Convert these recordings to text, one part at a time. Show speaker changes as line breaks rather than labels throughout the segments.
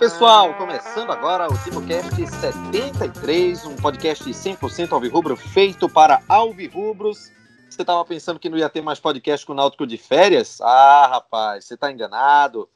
pessoal, começando agora o TimoCast 73, um podcast 100% alvirrubro feito para alvirrubros. Você estava pensando que não ia ter mais podcast com o Náutico de férias? Ah, rapaz, você está enganado.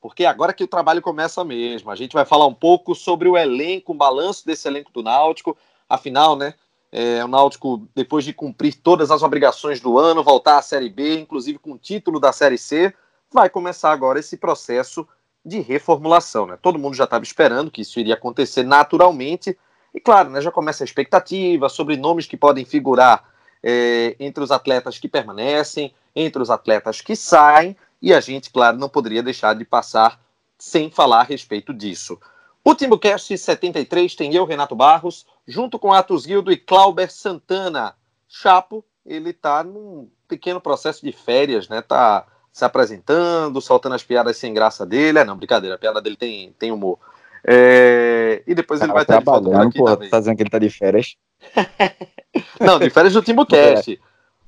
Porque agora que o trabalho começa mesmo. A gente vai falar um pouco sobre o elenco, o balanço desse elenco do Náutico. Afinal, né, é, o Náutico, depois de cumprir todas as obrigações do ano, voltar à Série B, inclusive com o título da Série C, vai começar agora esse processo de reformulação. Né? Todo mundo já estava esperando que isso iria acontecer naturalmente. E claro, né, já começa a expectativa sobre nomes que podem figurar é, entre os atletas que permanecem, entre os atletas que saem, e a gente, claro, não poderia deixar de passar sem falar a respeito disso. O TimbuCast 73 tem eu, Renato Barros, junto com Atos Guildo e Clauber Santana. Chapo, ele está num pequeno processo de férias, né? Tá se apresentando, soltando as piadas sem graça dele. É, não, brincadeira, a piada dele tem, tem humor. É... E depois ele vai estar de
aqui porra, também. Tá dizendo que ele tá de férias?
não, de férias do TimbuCast.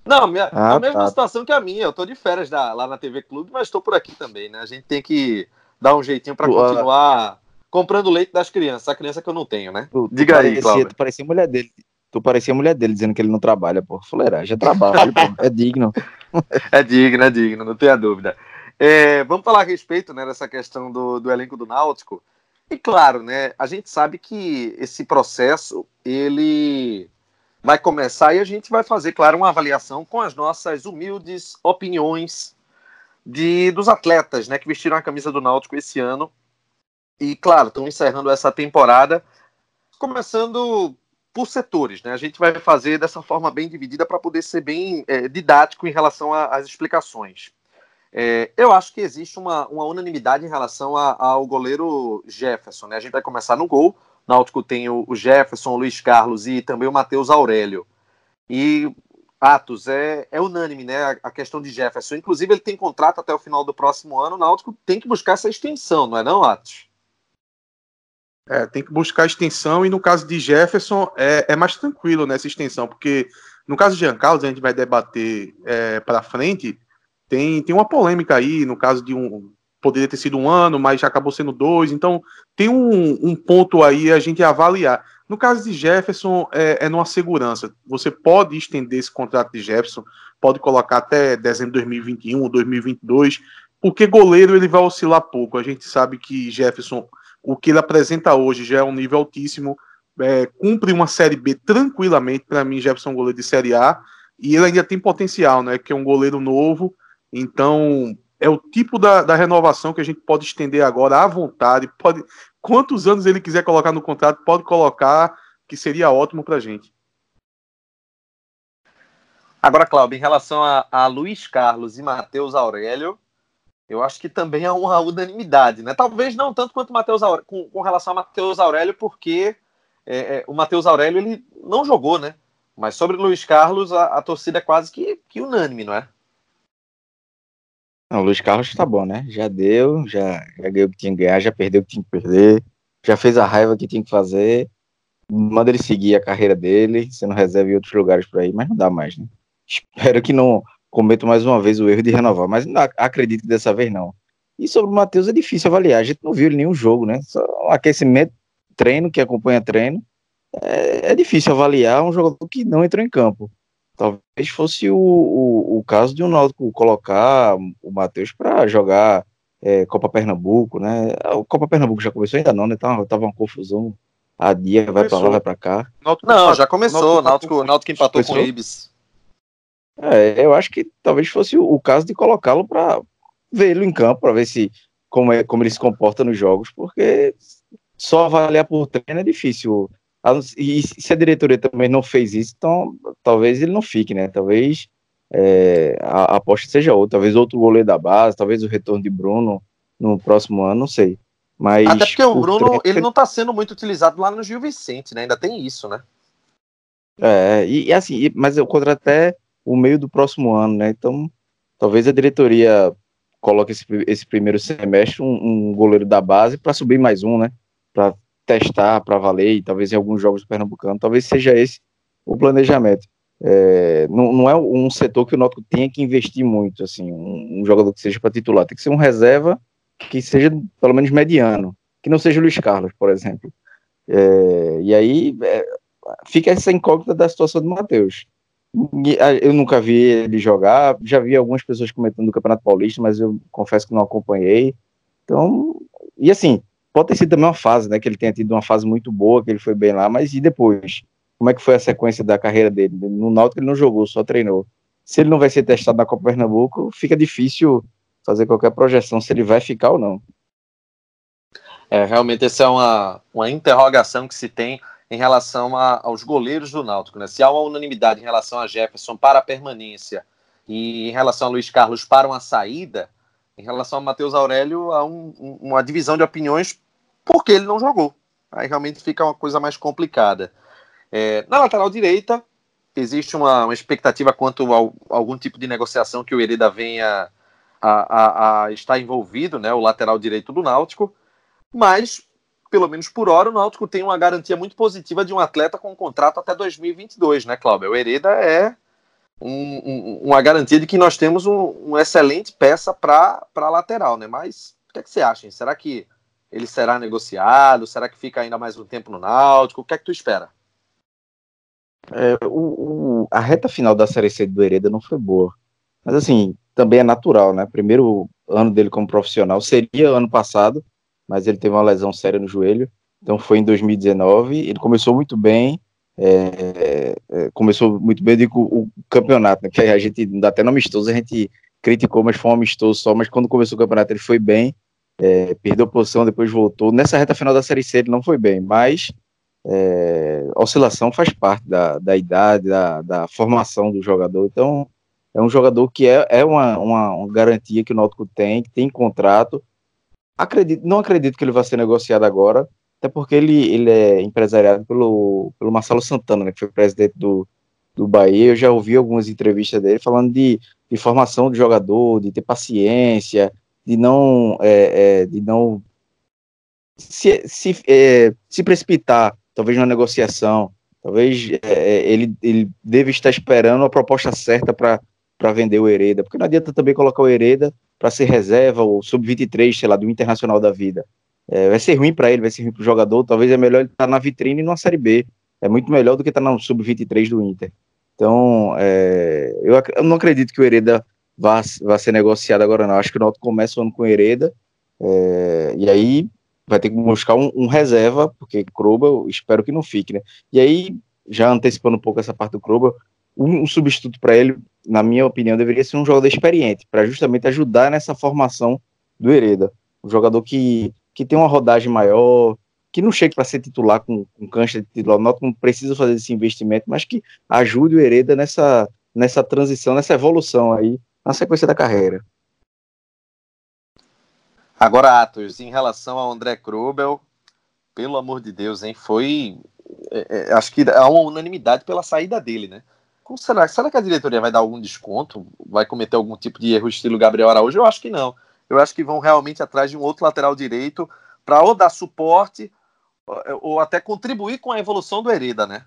Não, minha, ah, a mesma tá. situação que a minha. Eu tô de férias da, lá na TV Clube, mas estou por aqui também, né? A gente tem que dar um jeitinho para continuar comprando leite das crianças, a criança que eu não tenho, né?
Tu, Diga tu aí, parecia, Cláudio. Tu parecia mulher dele. Tu parecia mulher dele dizendo que ele não trabalha, pô. Fuleiragem, já trabalha, pô. É digno.
é digno, é digno, não tenha dúvida. É, vamos falar a respeito né, dessa questão do, do elenco do Náutico. E claro, né, a gente sabe que esse processo ele vai começar e a gente vai fazer, claro, uma avaliação com as nossas humildes opiniões de dos atletas, né, que vestiram a camisa do Náutico esse ano e, claro, estão encerrando essa temporada, começando por setores, né? A gente vai fazer dessa forma bem dividida para poder ser bem é, didático em relação às explicações. É, eu acho que existe uma, uma unanimidade em relação a, ao goleiro Jefferson, né? A gente vai começar no gol. Náutico tem o, o Jefferson, o Luiz Carlos e também o Matheus Aurélio. E Atos, é, é unânime, né? A, a, questão de Jefferson. Inclusive, ele tem contrato até o final do próximo ano. O Náutico tem que buscar essa extensão, não é não, Atos?
É, tem que buscar extensão e no caso de Jefferson é, é mais tranquilo nessa extensão, porque no caso de Jean Carlos, a gente vai debater é, para frente, tem, tem uma polêmica aí, no caso de um. Poderia ter sido um ano, mas já acabou sendo dois, então tem um, um ponto aí a gente avaliar. No caso de Jefferson, é, é numa segurança. Você pode estender esse contrato de Jefferson, pode colocar até dezembro de 2021 ou 2022, porque goleiro ele vai oscilar pouco. A gente sabe que Jefferson o que ele apresenta hoje já é um nível altíssimo, é, cumpre uma Série B tranquilamente, para mim, Jefferson é um goleiro de Série A, e ele ainda tem potencial, né, que é um goleiro novo, então é o tipo da, da renovação que a gente pode estender agora à vontade, pode, quantos anos ele quiser colocar no contrato, pode colocar, que seria ótimo para a gente.
Agora, Cláudio, em relação a, a Luiz Carlos e Matheus Aurélio, eu acho que também é uma unanimidade, né? Talvez não tanto quanto com, com relação a Matheus Aurélio, porque é, é, o Matheus Aurélio ele não jogou, né? Mas sobre Luiz Carlos, a, a torcida é quase que, que, unânime, não é?
Não, o Luiz Carlos tá bom, né? Já deu, já, já ganhou o que tinha que ganhar, já perdeu o que tinha que perder, já fez a raiva que tinha que fazer. Manda ele seguir a carreira dele, sendo reserva em outros lugares por aí, mas não dá mais, né? Espero que não cometo mais uma vez o erro de renovar, mas não acredito que dessa vez não. E sobre o Matheus é difícil avaliar, a gente não viu ele nenhum jogo, né? Só um aquecimento, treino, que acompanha treino. É, é, difícil avaliar um jogador que não entrou em campo. Talvez fosse o, o, o caso de um Náutico colocar o Matheus para jogar é, Copa Pernambuco, né? O Copa Pernambuco já começou ainda não, né? Tava, tava uma confusão. A dia vai para lá, vai para cá.
Náutico não, já começou. Náutico, Náutico empatou começou? com o Ibis.
É, eu acho que talvez fosse o, caso de colocá-lo para vê-lo em campo, para ver se como, é, como ele se comporta nos jogos, porque só avaliar por treino é difícil. E se a diretoria também não fez isso, então talvez ele não fique, né? Talvez é, a, a aposta seja outra, talvez outro goleiro da base, talvez o retorno de Bruno no próximo ano, não sei. Mas
Até porque o Bruno, treino, ele não está sendo muito utilizado lá no Gil Vicente, né? Ainda tem isso, né?
É, e, e assim, mas o contrato até o meio do próximo ano, né? Então, talvez a diretoria coloque esse, esse primeiro semestre um, um goleiro da base para subir mais um, né? Para testar, para valer, e talvez em alguns jogos do Pernambucano, talvez seja esse o planejamento. É, não, não, é um setor que o Náutico tenha que investir muito, assim, um, um jogador que seja para titular, tem que ser um reserva que seja pelo menos mediano, que não seja o Luiz Carlos, por exemplo. É, e aí é, fica essa incógnita da situação do Matheus. Eu nunca vi ele jogar, já vi algumas pessoas comentando do Campeonato Paulista, mas eu confesso que não acompanhei. Então, e assim, pode ter sido também uma fase, né? Que ele tenha tido uma fase muito boa, que ele foi bem lá, mas e depois? Como é que foi a sequência da carreira dele? No Náutico ele não jogou, só treinou. Se ele não vai ser testado na Copa Pernambuco, fica difícil fazer qualquer projeção se ele vai ficar ou não.
É, realmente essa é uma, uma interrogação que se tem em relação a, aos goleiros do Náutico. Né? Se há uma unanimidade em relação a Jefferson para a permanência e em relação a Luiz Carlos para uma saída, em relação a Matheus Aurélio há um, um, uma divisão de opiniões porque ele não jogou. Aí realmente fica uma coisa mais complicada. É, na lateral direita, existe uma, uma expectativa quanto a, algum tipo de negociação que o Hereda venha a, a, a, estar envolvido, né, o lateral direito do Náutico, mas pelo menos por hora, o Náutico tem uma garantia muito positiva de um atleta com um contrato até 2022, né, Cláudio? O Hereda é um, um, uma garantia de que nós temos um, uma excelente peça para a lateral, né? Mas o que, é que você acha? Hein? Será que ele será negociado? Será que fica ainda mais um tempo no Náutico? O que é que tu espera?
É, o, o, a reta final da Série C do Hereda não foi boa. Mas assim, também é natural, né? Primeiro ano dele como profissional seria ano passado, mas ele teve uma lesão séria no joelho, então foi em 2019. Ele começou muito bem, é, é, começou muito bem, digo, o campeonato, né, que a gente, até no amistoso, a gente criticou, mas foi um amistoso só, mas quando começou o campeonato ele foi bem, é, perdeu posição, depois voltou. Nessa reta final da Série C ele não foi bem, mas é, oscilação faz parte da, da idade, da, da formação do jogador, então é um jogador que é, é uma, uma, uma garantia que o Náutico tem, que tem contrato, Acredito, não acredito que ele vá ser negociado agora, até porque ele, ele é empresariado pelo, pelo Marcelo Santana, né, que foi presidente do, do Bahia. Eu já ouvi algumas entrevistas dele falando de, de formação de jogador, de ter paciência, de não, é, é, de não se, se, é, se precipitar, talvez na negociação. Talvez é, é, ele, ele deve estar esperando a proposta certa para vender o Hereda, porque não adianta também colocar o Hereda para ser reserva ou sub-23, sei lá, do Internacional da vida. É, vai ser ruim para ele, vai ser ruim para o jogador. Talvez é melhor ele estar tá na vitrine numa Série B. É muito melhor do que estar tá no sub-23 do Inter. Então, é, eu, eu, não acredito que o Hereda vá, vá ser negociado agora, não. Acho que o Náutico começa o ano com o Hereda, é, e aí vai ter que buscar um, um reserva, porque Kroba, eu espero que não fique, né? E aí, já antecipando um pouco essa parte do Kroba, um, substituto para ele na minha opinião, deveria ser um jogador experiente, para justamente ajudar nessa formação do Hereda. Um jogador que, que tem uma rodagem maior, que não chegue para ser titular com, com cancha de titular, não precisa fazer esse investimento, mas que ajude o Hereda nessa, nessa transição, nessa evolução aí, na sequência da carreira.
Agora, Atos, em relação ao André Krubel, pelo amor de Deus, hein, foi. É, é, acho que há uma unanimidade pela saída dele, né? Como será? Será que a diretoria vai dar algum desconto? Vai cometer algum tipo de erro estilo Gabriel Araújo? Eu acho que não. Eu acho que vão realmente atrás de um outro lateral direito para ou dar suporte ou até contribuir com a evolução do Hereda, né?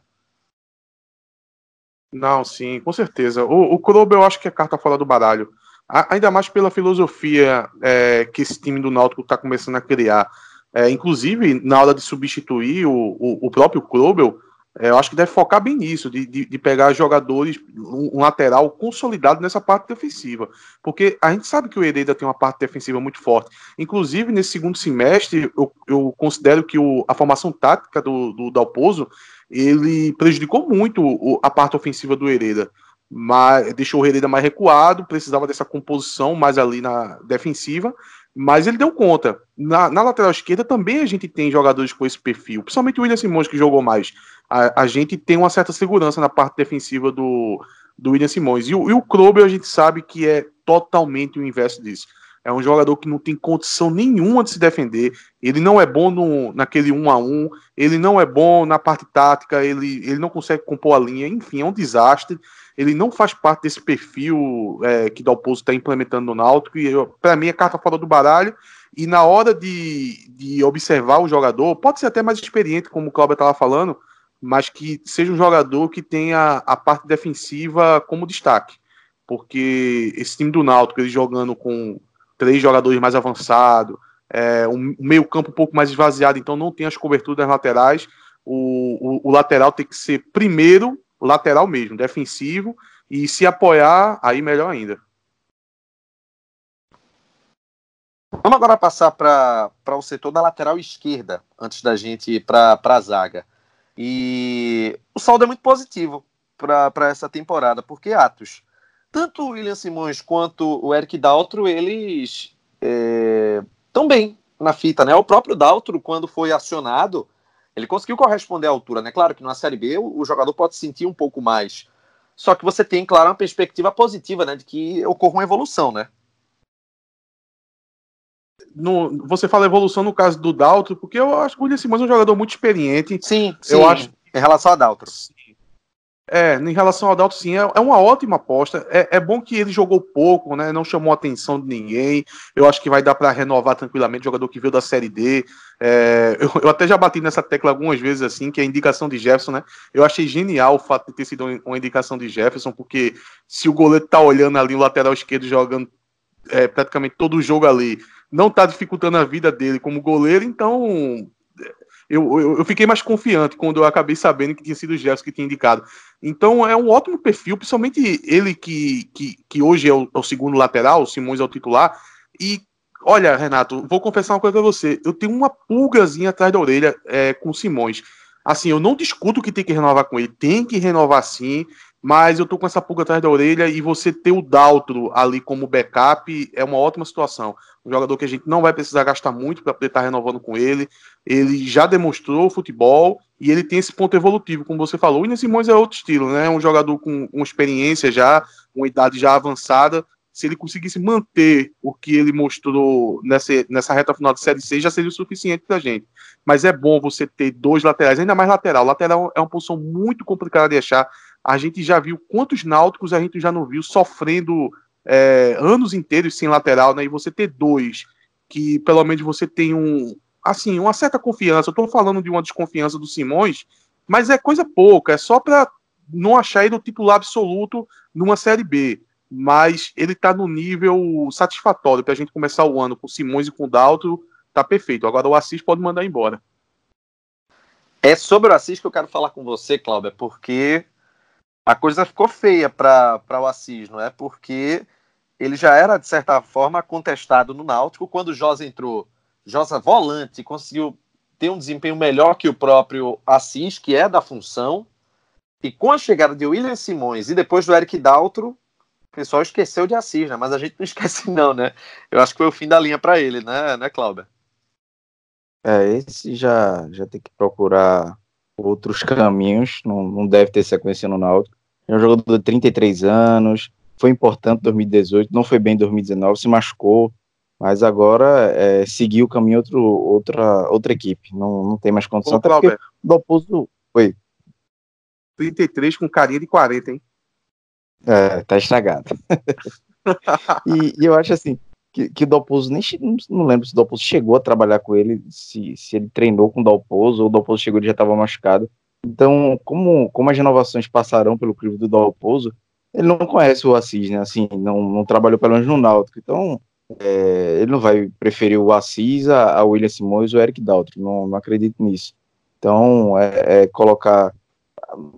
Não, sim, com certeza. O, o eu acho que é carta fora do baralho. A, ainda mais pela filosofia é, que esse time do Náutico está começando a criar. É, inclusive, na hora de substituir o, o, o próprio Krobel, eu acho que deve focar bem nisso, de, de, de pegar jogadores, um, um, lateral consolidado nessa parte defensiva. Porque a gente sabe que o Hereda tem uma parte defensiva muito forte. Inclusive, nesse segundo semestre, eu, eu considero que o, a formação tática do, do Dalpozo ele prejudicou muito o, a parte ofensiva do Hereda. Mas deixou o Hereda mais recuado, precisava dessa composição mais ali na defensiva, mas ele deu conta. Na, na, lateral esquerda também a gente tem jogadores com esse perfil, principalmente o William Simões, que jogou mais a, a, gente tem uma certa segurança na parte defensiva do, do William Simões. E o, e o a gente sabe que é totalmente o inverso disso. É um jogador que não tem condição nenhuma de se defender. Ele não é bom no, naquele um a um. Ele não é bom na parte tática. Ele, ele não consegue compor a linha. Enfim, é um desastre. Ele não faz parte desse perfil é, que Dalpozo está implementando no Náutico. E para mim é carta fora do baralho. E na hora de, de observar o jogador, pode ser até mais experiente, como o Cláudio estava falando, mas que seja um jogador que tenha a parte defensiva como destaque. Porque esse time do Náutico, ele jogando com três jogadores mais avançados, é, um meio campo um pouco mais esvaziado, então não tem as coberturas laterais. O, o, o lateral tem que ser primeiro lateral mesmo, defensivo, e se apoiar, aí melhor ainda.
Vamos agora passar para o setor da lateral esquerda, antes da gente ir para a zaga. E o saldo é muito positivo para essa temporada, porque Atos, tanto o William Simões quanto o Eric Daltro, eles estão é, bem na fita, né? O próprio Daltro, quando foi acionado, ele conseguiu corresponder à altura, né? Claro que na Série B o, o jogador pode sentir um pouco mais. Só que você tem, claro, uma perspectiva positiva, né? De que ocorra uma evolução, né?
No, você fala evolução no caso do Daltro, porque eu acho que o William Simões é um jogador muito experiente.
Sim, sim. Eu acho, em relação a Daltro. Sim.
É, em relação ao Dalton, sim, é, é uma ótima aposta. É, é, bom que ele jogou pouco, né? Não chamou a atenção de ninguém. Eu acho que vai dar para renovar tranquilamente. Jogador que veio da Série D. É, eu, eu, até já bati nessa tecla algumas vezes, assim, que é a indicação de Jefferson, né? Eu achei genial o fato de ter sido uma indicação de Jefferson, porque se o goleiro tá olhando ali o lateral esquerdo jogando é, praticamente todo o jogo ali, não tá dificultando a vida dele como goleiro, então eu, eu, eu, fiquei mais confiante quando eu acabei sabendo que tinha sido o Jefferson que tinha indicado. Então é um ótimo perfil, principalmente ele que, que, que hoje é o, é o segundo lateral, o Simões é o titular. E olha, Renato, vou confessar uma coisa pra você. Eu tenho uma pulgazinha atrás da orelha é, com o Simões. Assim, eu não discuto que tem que renovar com ele, tem que renovar sim mas eu tô com essa pulga atrás da orelha e você ter o Daltro ali como backup é uma ótima situação. Um jogador que a gente não vai precisar gastar muito para poder estar tá renovando com ele. Ele já demonstrou futebol e ele tem esse ponto evolutivo, como você falou. O William Simões é outro estilo, né? Um jogador com, com experiência já, uma idade já avançada. Se ele conseguisse manter o que ele mostrou nessa, nessa reta final de Série C, já seria o suficiente para a gente. Mas é bom você ter dois laterais, ainda mais lateral. Lateral é uma posição muito complicada de achar a gente já viu quantos náuticos a gente já não viu sofrendo é, anos inteiros sem lateral, né? E você ter dois que pelo menos você tem um assim uma certa confiança. Eu tô falando de uma desconfiança do Simões, mas é coisa pouca, é só para não achar ele o titular absoluto numa série B. Mas ele tá no nível satisfatório para a gente começar o ano com Simões e com Dalto, tá perfeito. Agora o Assis pode mandar embora.
É sobre o Assis que eu quero falar com você, Cláudia, porque a coisa ficou feia para o Assis, não é? Porque ele já era, de certa forma, contestado no Náutico. Quando o Josa entrou, Josa volante, conseguiu ter um desempenho melhor que o próprio Assis, que é da função. E com a chegada de William Simões e depois do Eric Daltro, o pessoal esqueceu de Assis, né? Mas a gente não esquece, não, né? Eu acho que foi o fim da linha para ele, né, né, Cláudia?
É, esse já, já tem que procurar outros caminhos, não, não deve ter sequência no Náutico. É um jogador de 33 anos, foi importante em 2018, não foi bem em 2019, se machucou, mas agora é, seguiu o caminho outro, outra, outra equipe. Não, não tem mais condição. Ô, até porque o Dalpozo. Oi.
33 com carinha de 40, hein?
É, tá estragado. e, e, eu acho assim, que, que o Dalpozo nem não, não lembro se o Dalpozo chegou a trabalhar com ele, se, se ele treinou com o Dalpozo, ou o Dalpozo chegou e já estava machucado. Então, como, como as renovações passarão pelo crivo do Dalpozo, ele não conhece o Assis, né? Assim, não, não trabalhou pelo menos no Náutico. Então, é, ele não vai preferir o Assis a, a William Simões ou o Eric Daltro. Não, não acredito nisso. Então, é, é, colocar,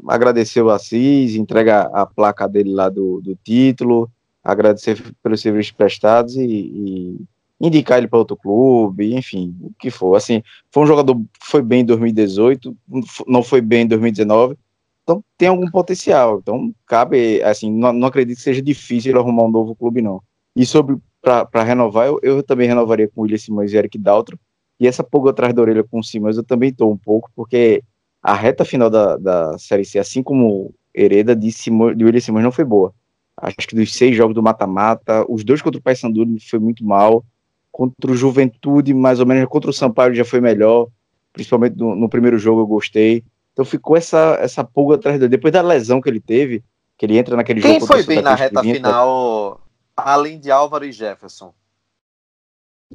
agradecer o Assis, entregar a placa dele lá do, do título, agradecer pelos serviços prestados e, e indicar ele para outro clube, enfim, o que for. Assim, foi um jogador foi bem em 2018, não foi bem em 2019, então tem algum potencial. Então cabe, assim, não, não acredito que seja difícil ele arrumar um novo clube, não. E sobre para renovar, eu, eu, também renovaria com o William Simões e Eric Daltro. E essa pulga atrás da orelha com o Simões eu também estou um pouco, porque a reta final da, da Série C, assim como Hereda de, Simões, de William Simões, não foi boa. Acho que dos seis jogos do mata-mata, os dois contra o Paysandu foi muito mal contra o Juventude, mais ou menos, contra o Sampaio já foi melhor, principalmente no, no primeiro jogo eu gostei. Então ficou essa, essa pulga atrás dele. Depois da lesão que ele teve, que ele entra naquele
Quem
jogo.
Quem foi bem na reta final, além de Álvaro e Jefferson?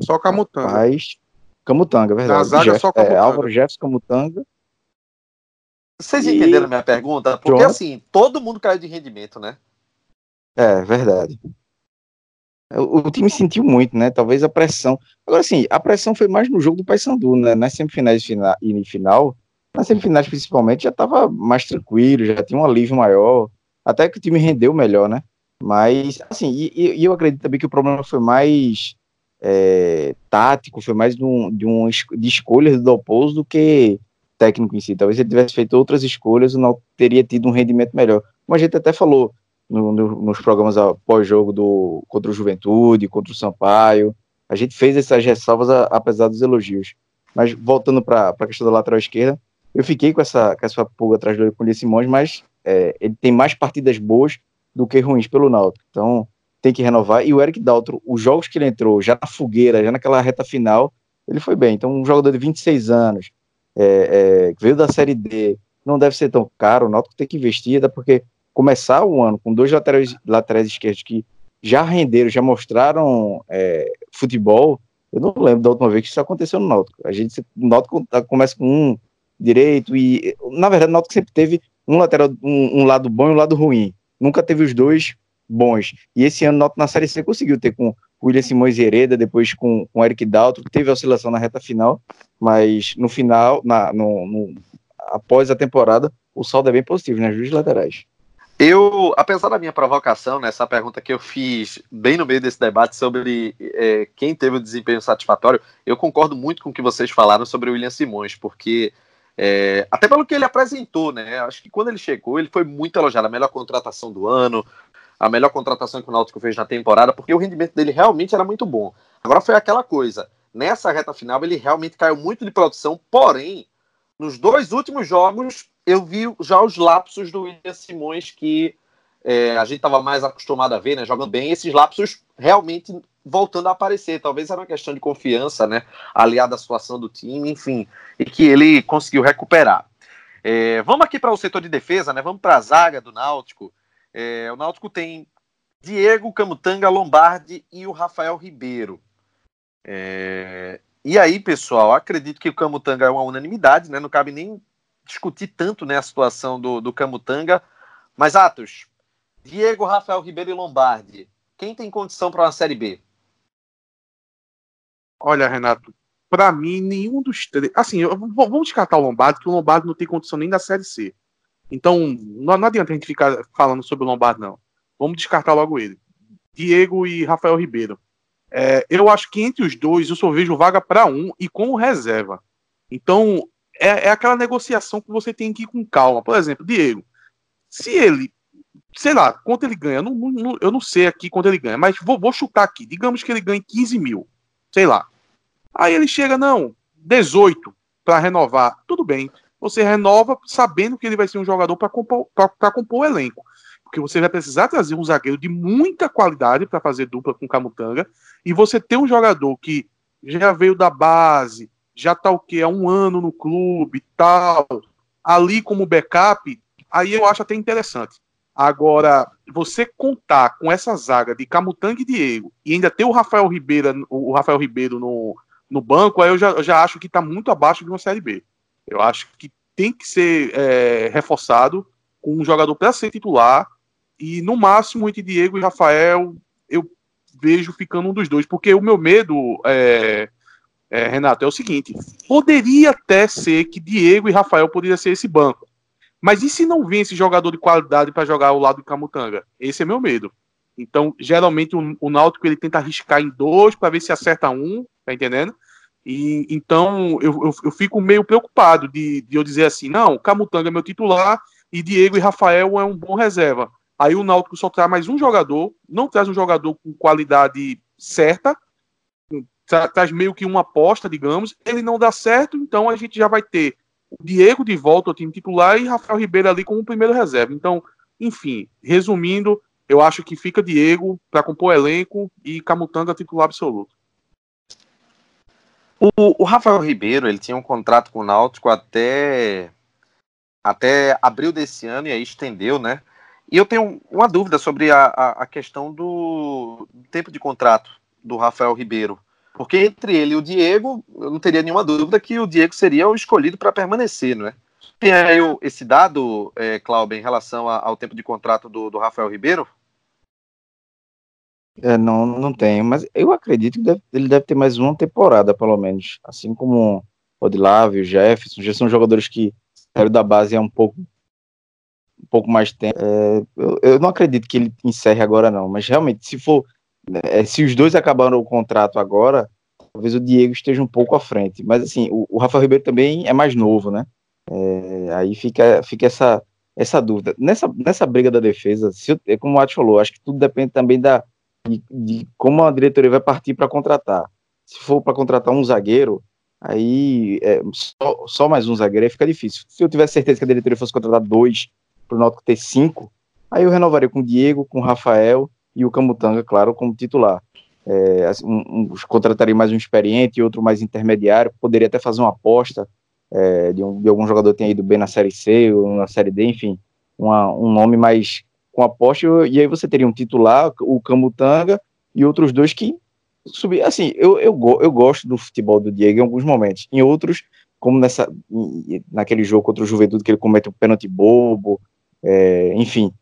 Só Camutanga.
Rapaz, Camutanga, é verdade.
Na zaga Jeff, só Camutanga.
É, Álvaro, Jefferson, Camutanga.
Vocês entenderam e... minha pergunta? Porque John... assim, todo mundo caiu de rendimento, né?
É, verdade. O, o, time sentiu muito, né? Talvez a pressão. Agora, sim, a pressão foi mais no jogo do Paysandu, né? Nas semifinais e final, nas semifinais principalmente, já estava mais tranquilo, já tinha um alívio maior. Até que o time rendeu melhor, né? Mas, assim, e, e eu acredito também que o problema foi mais é, tático, foi mais de, um, de, um, de escolhas do Dalpozo do que técnico em si. Talvez ele tivesse feito outras escolhas, não teria tido um rendimento melhor. Como a gente até falou no, no, nos programas pós-jogo do contra o Juventude, contra o Sampaio, a gente fez essas ressalvas a, apesar dos elogios. Mas voltando para a questão da lateral esquerda, eu fiquei com essa, com essa pulga atrás do Cunha Simões, mas é, ele tem mais partidas boas do que ruins pelo Náutico. Então, tem que renovar. E o Eric Daltro, os jogos que ele entrou, já na fogueira, já naquela reta final, ele foi bem. Então, um jogador de 26 anos, é, é, veio da Série D, não deve ser tão caro, o Náutico tem que investir, até porque começar o ano com dois laterais, laterais esquerdos que já renderam, já mostraram é, futebol, eu não lembro da última vez que isso aconteceu no Náutico. A gente, o Náutico começa com um direito e, na verdade, o Náutico sempre teve um lateral, um, um lado bom e um lado ruim. Nunca teve os dois bons. E esse ano na Série C conseguiu ter com o William Simões Hereda, depois com o Eric Dalton, que teve oscilação na reta final, mas no final, na, no, no, após a temporada, o saldo é bem positivo nas duas laterais.
Eu, apesar da minha provocação, nessa né, pergunta que eu fiz bem no meio desse debate sobre é, quem teve o desempenho satisfatório, eu concordo muito com o que vocês falaram sobre o William Simões, porque é, até pelo que ele apresentou, né? Acho que quando ele chegou, ele foi muito elogiado, a melhor contratação do ano, a melhor contratação que o Náutico fez na temporada, porque o rendimento dele realmente era muito bom. Agora foi aquela coisa, nessa reta final ele realmente caiu muito de produção, porém, nos dois últimos jogos eu vi já os lapsos do William Simões que é, a gente estava mais acostumado a ver, né, jogando bem, esses lapsos realmente voltando a aparecer. Talvez era uma questão de confiança, né, aliada à situação do time, enfim, e que ele conseguiu recuperar. É, vamos aqui para o setor de defesa, né? Vamos para a zaga do Náutico. É, o Náutico tem Diego Camutanga Lombardi e o Rafael Ribeiro. É, e aí, pessoal, acredito que o Camutanga é uma unanimidade, né? Não cabe nem discutir tanto né, a situação do, do Camutanga. Mas, Atos, Diego, Rafael Ribeiro e Lombardi, quem tem condição para uma Série B?
Olha, Renato, para mim, nenhum dos três. Assim, vamos descartar o Lombardi, que o Lombardi não tem condição nem da Série C. Então, não, não adianta a gente ficar falando sobre o Lombardo, não. Vamos descartar logo ele. Diego e Rafael Ribeiro. É, eu acho que entre os dois eu só vejo vaga para um e como reserva. Então, é, é, aquela negociação que você tem que ir com calma. Por exemplo, Diego, se ele, sei lá, quanto ele ganha, não, não, eu não sei aqui quanto ele ganha, mas vou, vou chutar aqui. Digamos que ele ganhe 15 mil, sei lá. Aí ele chega, não, 18 para renovar. Tudo bem você renova sabendo que ele vai ser um jogador para compor, compor o elenco. Porque você vai precisar trazer um zagueiro de muita qualidade para fazer dupla com Camutanga. E você ter um jogador que já veio da base, já tá o quê? Há um ano no clube tal, ali como backup, aí eu acho até interessante. Agora, você contar com essa zaga de Camutanga e Diego e ainda ter o Rafael Ribeiro, o Rafael Ribeiro no, no banco, aí eu já, já acho que está muito abaixo de uma Série B. Eu acho que tem que ser é, reforçado com um jogador para ser titular e no máximo entre Diego e Rafael eu vejo ficando um dos dois, porque o meu medo, é, é, Renato, é o seguinte: poderia até ser que Diego e Rafael poderiam ser esse banco, mas e se não vem esse jogador de qualidade para jogar ao lado de Camutanga? Esse é meu medo. Então, geralmente o, o Náutico ele tenta arriscar em dois para ver se acerta um, tá entendendo? E, então eu, eu, eu, fico meio preocupado de, de eu dizer assim: não, Camutanga é meu titular e Diego e Rafael é um bom reserva. Aí o Náutico só traz mais um jogador, não traz um jogador com qualidade certa, traz meio que uma aposta, digamos. Ele não dá certo, então a gente já vai ter o Diego de volta ao time titular e Rafael Ribeiro ali como primeiro reserva. Então, enfim, resumindo, eu acho que fica Diego para compor elenco e Camutanga titular absoluto.
O, o, Rafael Ribeiro, ele tinha um contrato com o Náutico até até abril desse ano e aí estendeu, né? E eu tenho uma dúvida sobre a, a, a questão do tempo de contrato do Rafael Ribeiro. Porque entre ele e o Diego, eu não teria nenhuma dúvida que o Diego seria o escolhido para permanecer, não é? Tem aí esse dado, é, Cláudio, em relação a, ao tempo de contrato do, do Rafael Ribeiro?
É, não, não tenho, mas eu acredito que deve, ele deve ter mais uma temporada, pelo menos. Assim como o Odilávio, o Jefferson, já são jogadores que saíram da base há um pouco, um pouco mais tempo. É, eu, eu, não acredito que ele encerre agora, não, mas realmente, se for. É, se os dois acabaram o contrato agora, talvez o Diego esteja um pouco à frente. Mas assim, o, o Rafael Ribeiro também é mais novo, né? É, aí fica, fica essa, essa dúvida. Nessa, nessa briga da defesa, se, é como o Atos falou, acho que tudo depende também da, de, de como a diretoria vai partir para contratar. Se for para contratar um zagueiro, aí é, só, só, mais um zagueiro aí fica difícil. Se eu tivesse certeza que a diretoria fosse contratar dois para o Náutico ter cinco, aí eu renovaria com o Diego, com o Rafael e o Camutanga, claro, como titular. É, assim, um, um, contrataria mais um experiente e outro mais intermediário, poderia até fazer uma aposta é, de, um, de, algum jogador que tenha ido bem na Série C ou na Série D, enfim, uma, um nome mais com aposta, e aí você teria um titular, o Camutanga, e outros dois que subir. Assim, eu, eu, eu gosto do futebol do Diego em alguns momentos, em outros, como nessa, naquele jogo contra o Juventude, que ele comete um pênalti bobo, é, enfim,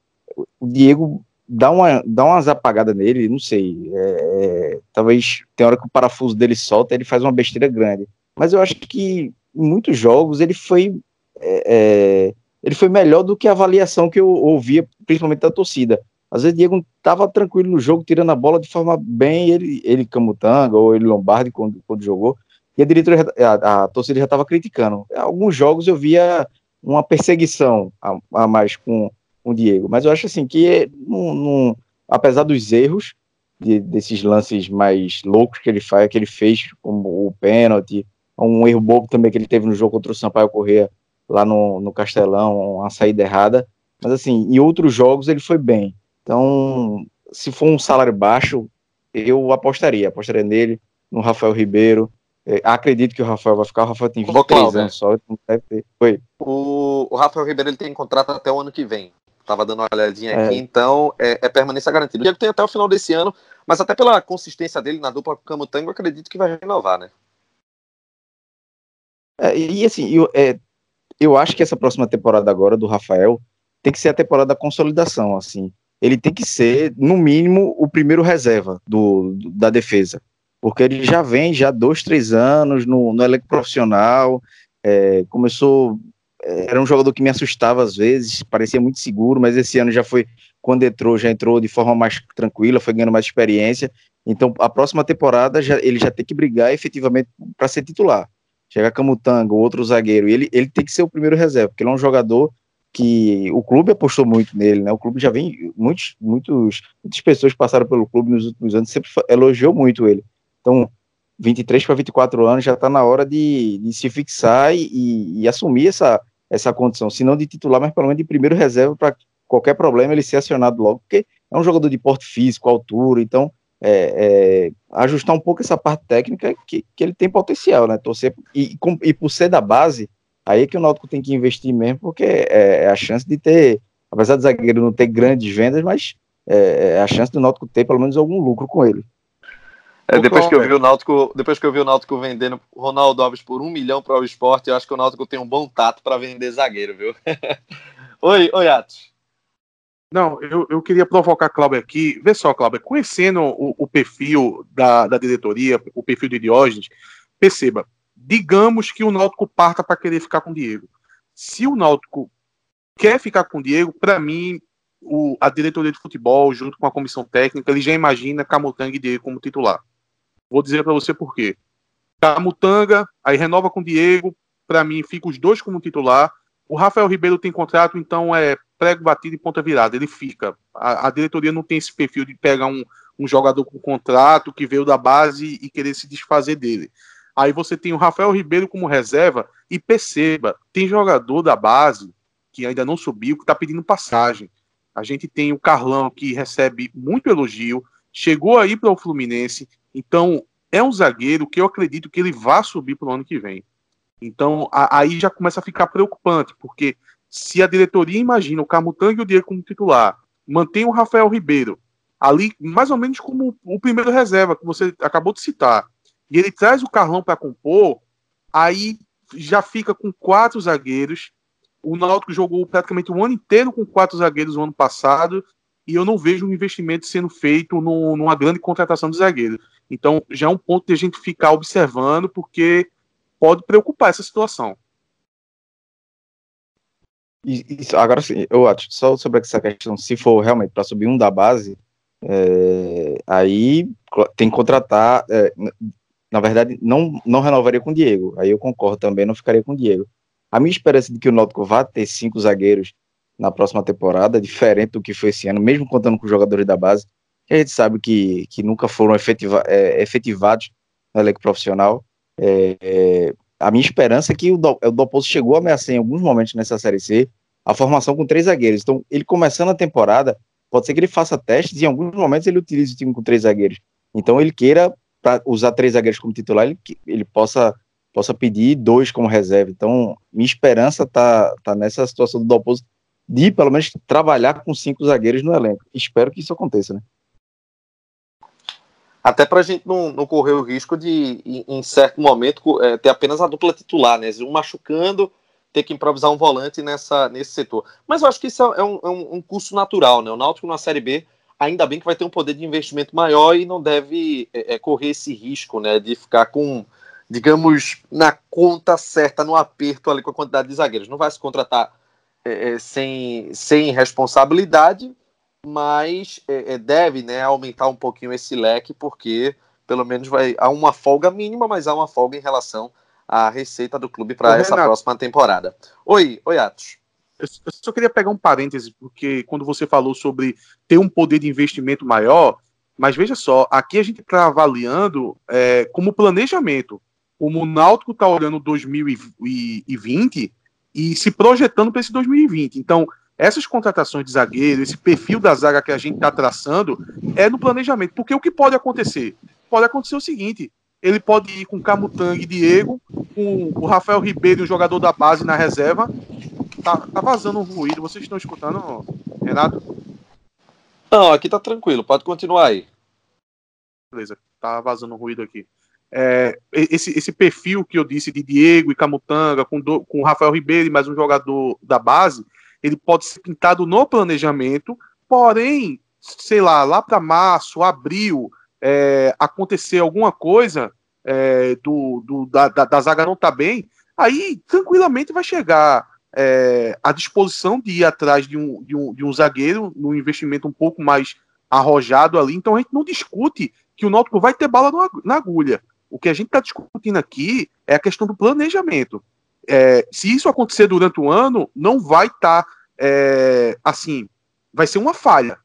o Diego dá, uma, dá umas apagadas nele, não sei, é, é, talvez tem hora que o parafuso dele solta, ele faz uma besteira grande, mas eu acho que em muitos jogos ele foi é, é, ele foi melhor do que a avaliação que eu ouvia, principalmente da torcida. Às vezes Diego estava tranquilo no jogo, tirando a bola de forma bem, ele, ele Camutanga ou ele Lombardi quando, quando jogou, e a diretoria, a, a torcida já estava criticando. Alguns jogos eu via uma perseguição a, a mais com, o Diego, mas eu acho assim que, apesar dos erros, de, desses lances mais loucos que ele faz, que ele fez, como o pênalti, um erro bobo também que ele teve no jogo contra o Sampaio Corrêa lá no, no Castelão, uma saída errada. Mas assim, em outros jogos ele foi bem. Então, se for um salário baixo, eu apostaria, apostaria nele, no Rafael Ribeiro. É, acredito que o Rafael vai ficar. O Rafael tem 23 anos só, então deve ter. Foi.
O, o Rafael Ribeiro ele tem contrato até o ano que vem. Tava dando uma olhadinha é. aqui, então é, é permanência garantida. O Diego tem até o final desse ano, mas até pela consistência dele na dupla com o Camutango, acredito que vai renovar, né?
É, e assim, eu, é, eu acho que essa próxima temporada agora do Rafael tem que ser a temporada da consolidação, assim. Ele tem que ser, no mínimo, o primeiro reserva do, do da defesa. Porque ele já vem já dois, três anos no, no elenco profissional, é, começou é, era um jogador que me assustava às vezes, parecia muito seguro, mas esse ano já foi, quando entrou, já entrou de forma mais tranquila, foi ganhando mais experiência. Então, a próxima temporada já, ele já tem que brigar efetivamente para ser titular chega Camutanga, outro zagueiro, ele, ele tem que ser o primeiro reserva, porque ele é um jogador que o clube apostou muito nele, né? O clube já vem, muitos, muitos, muitas pessoas passaram pelo clube nos últimos anos, sempre elogiou muito ele. Então, 23 para 24 anos já está na hora de, de se fixar e, e, assumir essa, essa condição, se não de titular, mas pelo menos de primeiro reserva para qualquer problema ele ser acionado logo, porque é um jogador de porte físico, altura, então é, é, ajustar um pouco essa parte técnica que, que ele tem potencial, né? Torcer e, com, e por ser da base, aí é que o Náutico tem que investir mesmo, porque é, é a chance de ter, apesar do zagueiro não ter grandes vendas, mas é, é a chance do Náutico ter pelo menos algum lucro com ele.
É, depois que eu vi o Náutico, depois que eu vi o Náutico vendendo Ronaldo Alves por um milhão para o esporte, eu acho que o Náutico tem um bom tato para vender zagueiro, viu? oi, oi, Atos.
Não, eu, eu queria provocar Cláudio aqui. Vê só, Cláudio, conhecendo o, o perfil da, da diretoria, o perfil de Diógenes, perceba, digamos que o Náutico parta para querer ficar com o Diego. Se o Náutico quer ficar com o Diego, para mim, o, a diretoria de futebol, junto com a comissão técnica, ele já imagina Camutanga e Diego como titular. Vou dizer para você por quê. Camutanga, aí renova com o Diego, para mim fica os dois como titular. O Rafael Ribeiro tem contrato, então é prego batido e ponta virada. Ele fica. A, a diretoria não tem esse perfil de pegar um, um jogador com contrato que veio da base e querer se desfazer dele. Aí você tem o Rafael Ribeiro como reserva e perceba, tem jogador da base que ainda não subiu que está pedindo passagem. A gente tem o Carlão que recebe muito elogio, chegou aí para o Fluminense, então é um zagueiro que eu acredito que ele vai subir para o ano que vem. Então a, aí já começa a ficar preocupante, porque se a diretoria imagina o Camutanga e o Diego como titular, mantém o Rafael Ribeiro ali mais ou menos como o primeiro reserva que você acabou de citar, e ele traz o Carlão para compor, aí já fica com quatro zagueiros. O Náutico jogou praticamente o ano inteiro com quatro zagueiros no ano passado e eu não vejo um investimento sendo feito numa grande contratação de zagueiro. Então, já é um ponto de a gente ficar observando, porque pode preocupar essa situação.
Isso, agora sim, eu acho, só sobre essa questão, se for realmente para subir um da base, é, aí tem que contratar. É, na verdade, não, não renovaria com o Diego. Aí eu concordo também, não ficaria com o Diego. A minha esperança de que o Náutico vá ter cinco zagueiros na próxima temporada, diferente do que foi esse ano, mesmo contando com os jogadores da base, que a gente sabe que, que nunca foram efetiva, é, efetivados no elenco profissional. É, é, a minha esperança é que o, o Dalpozo chegou a ameaçar em alguns momentos nessa Série C a formação com três zagueiros. Então, ele começando a temporada, pode ser que ele faça testes e em alguns momentos ele utilize o time com três zagueiros. Então, ele queira, para usar três zagueiros como titular, ele, ele possa possa pedir dois como reserva. Então, minha esperança tá, tá nessa situação do Dalpozo de, pelo menos, trabalhar com cinco zagueiros no elenco. Espero que isso aconteça, né?
Até para a gente não, não, correr o risco de, em, em certo momento, é, ter apenas a dupla titular, né? Um machucando, ter que improvisar um volante nessa, nesse setor. Mas eu acho que isso é um, é um, curso natural, né? O Náutico na Série B, ainda bem que vai ter um poder de investimento maior e não deve é, é correr esse risco, né? De ficar com, digamos, na conta certa, no aperto ali com a quantidade de zagueiros. Não vai se contratar é, é sem, sem responsabilidade, mas é, é, deve né, aumentar um pouquinho esse leque, porque pelo menos vai há uma folga mínima, mas há uma folga em relação à receita do clube para essa Renato. próxima temporada. Oi, oi, Atos.
Eu só queria pegar um parêntese, porque quando você falou sobre ter um poder de investimento maior, mas veja só, aqui a gente está avaliando é, como planejamento. Como o Náutico está olhando 2020 e se projetando para esse 2020. Então, essas contratações de zagueiro, esse perfil da zaga que a gente está traçando, é no planejamento. Porque o que pode acontecer? Pode acontecer o seguinte: ele pode ir com Camutang e Diego, com o Rafael Ribeiro, o jogador da base na reserva. Tá, tá vazando um ruído, vocês estão escutando, Renato?
Não, aqui tá tranquilo, pode continuar aí.
Beleza, tá vazando um ruído aqui. É, esse, esse perfil que eu disse de Diego e Camutanga, com, do, com Rafael Ribeiro e mais um jogador da base, ele pode ser pintado no planejamento, porém, sei lá, lá para março, abril, é, acontecer alguma coisa é, do, do da, da, da, zaga não tá bem, aí tranquilamente vai chegar é, à disposição de ir atrás de um, de, um, de um zagueiro num investimento um pouco mais arrojado ali. Então a gente não discute que o Náutico vai ter bala na agulha. O que a gente está discutindo aqui é a questão do planejamento é, se isso acontecer durante o ano, não vai estar tá, é, assim, vai ser uma falha.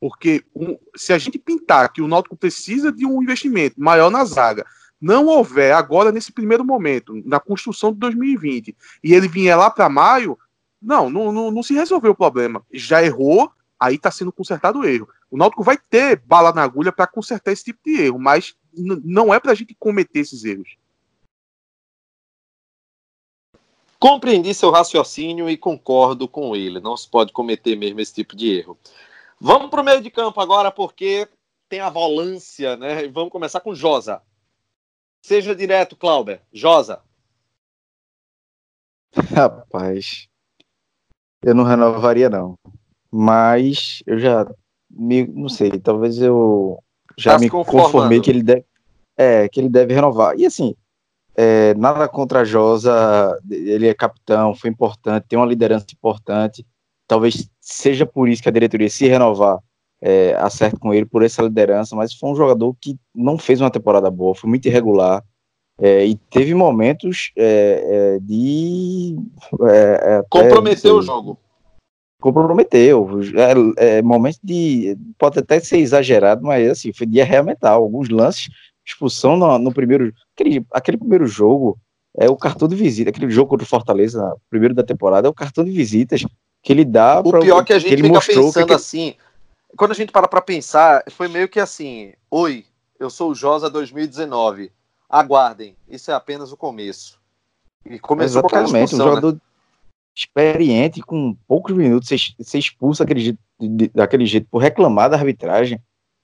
Porque um, se a gente pintar que o Náutico precisa de um investimento maior na zaga, não houver agora nesse primeiro momento, na construção de 2020, e ele vier lá para maio, não, não, não, não, se resolveu o problema. Já errou, aí está sendo consertado o erro. O Náutico vai ter bala na agulha para consertar esse tipo de erro, mas não é para a gente cometer esses erros.
Compreendi seu raciocínio e concordo com ele. Não se pode cometer mesmo esse tipo de erro. Vamos para o meio de campo agora, porque tem a volância, né? Vamos começar com Josa. Seja direto, Clauber. Josa.
Rapaz, eu não renovaria, não. Mas eu já me, não sei, talvez eu já tá me conformei que ele deve, é, que ele deve renovar. E assim, é, nada contra a Josa, ele é capitão, foi importante, tem uma liderança importante. Talvez seja por isso que a diretoria se renovar é, acerte com ele por essa liderança, mas foi um jogador que não fez uma temporada boa, foi muito irregular é, e teve momentos é, é de
é, comprometeu o jogo.
Comprometeu, momentos de pode até ser exagerado, mas assim foi de arreamentar alguns lances expulsão no, no primeiro. Aquele, aquele primeiro jogo é o cartão de visita, aquele jogo contra o Fortaleza, primeiro da temporada, é o cartão de visitas que ele dá.
O pra, pior é que a gente que fica pensando que... assim. Quando a gente para para pensar, foi meio que assim: Oi, eu sou o Josa 2019. Aguardem, isso é apenas o começo.
E começou Exatamente, um né? jogador né? experiente, com poucos minutos, ser expulso daquele jeito, daquele jeito por reclamar da arbitragem.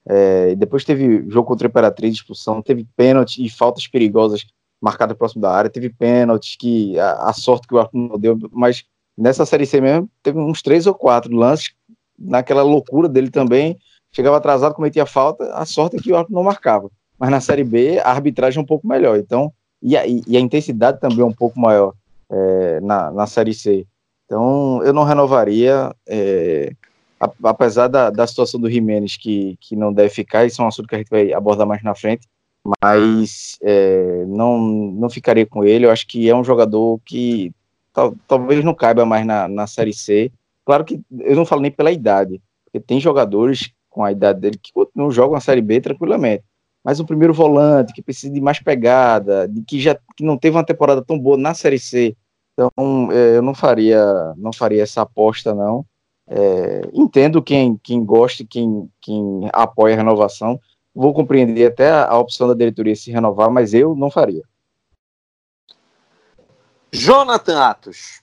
É, depois teve jogo contra a Imperatriz, expulsão, teve pênalti e faltas perigosas marcadas próximo da área, teve pênaltis que a, a sorte que o Arthur não deu, mas nessa série C mesmo teve uns três ou quatro lances naquela loucura dele também, chegava atrasado, cometia falta, a sorte é que o árbitro não marcava. Mas na Série B, a arbitragem é um pouco melhor, então, e a, e a intensidade também é um pouco maior é, na, na Série C. Então, eu não renovaria, é, apesar da, da situação do Jimenez, que, que não deve ficar, isso é um assunto que a gente vai abordar mais na frente, mas é, não, não ficaria com ele. Eu acho que é um jogador que tal, talvez não caiba mais na, na Série C. Claro que eu não falo nem pela idade, porque tem jogadores com a idade dele que não jogam a Série B tranquilamente. Mas um primeiro volante que precisa de mais pegada, de que já que não teve uma temporada tão boa na Série C, então é, eu não faria não faria essa aposta não. É, entendo quem quem gosta, quem quem apoia a renovação, vou compreender até a, opção da diretoria se renovar, mas eu não faria.
Jonathan Atos.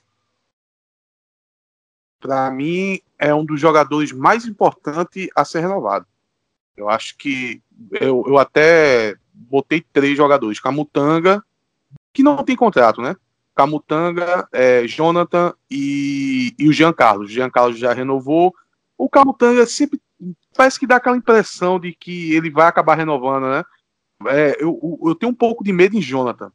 Para mim, é um dos jogadores mais importantes a ser renovado. Eu acho que eu, eu até botei três jogadores: Camutanga, que não tem contrato, né? Camutanga, é, Jonathan e, e o Jean Carlos. O Jean Carlos já renovou. O Camutanga sempre parece que dá aquela impressão de que ele vai acabar renovando, né? É, eu, eu tenho um pouco de medo em Jonathan.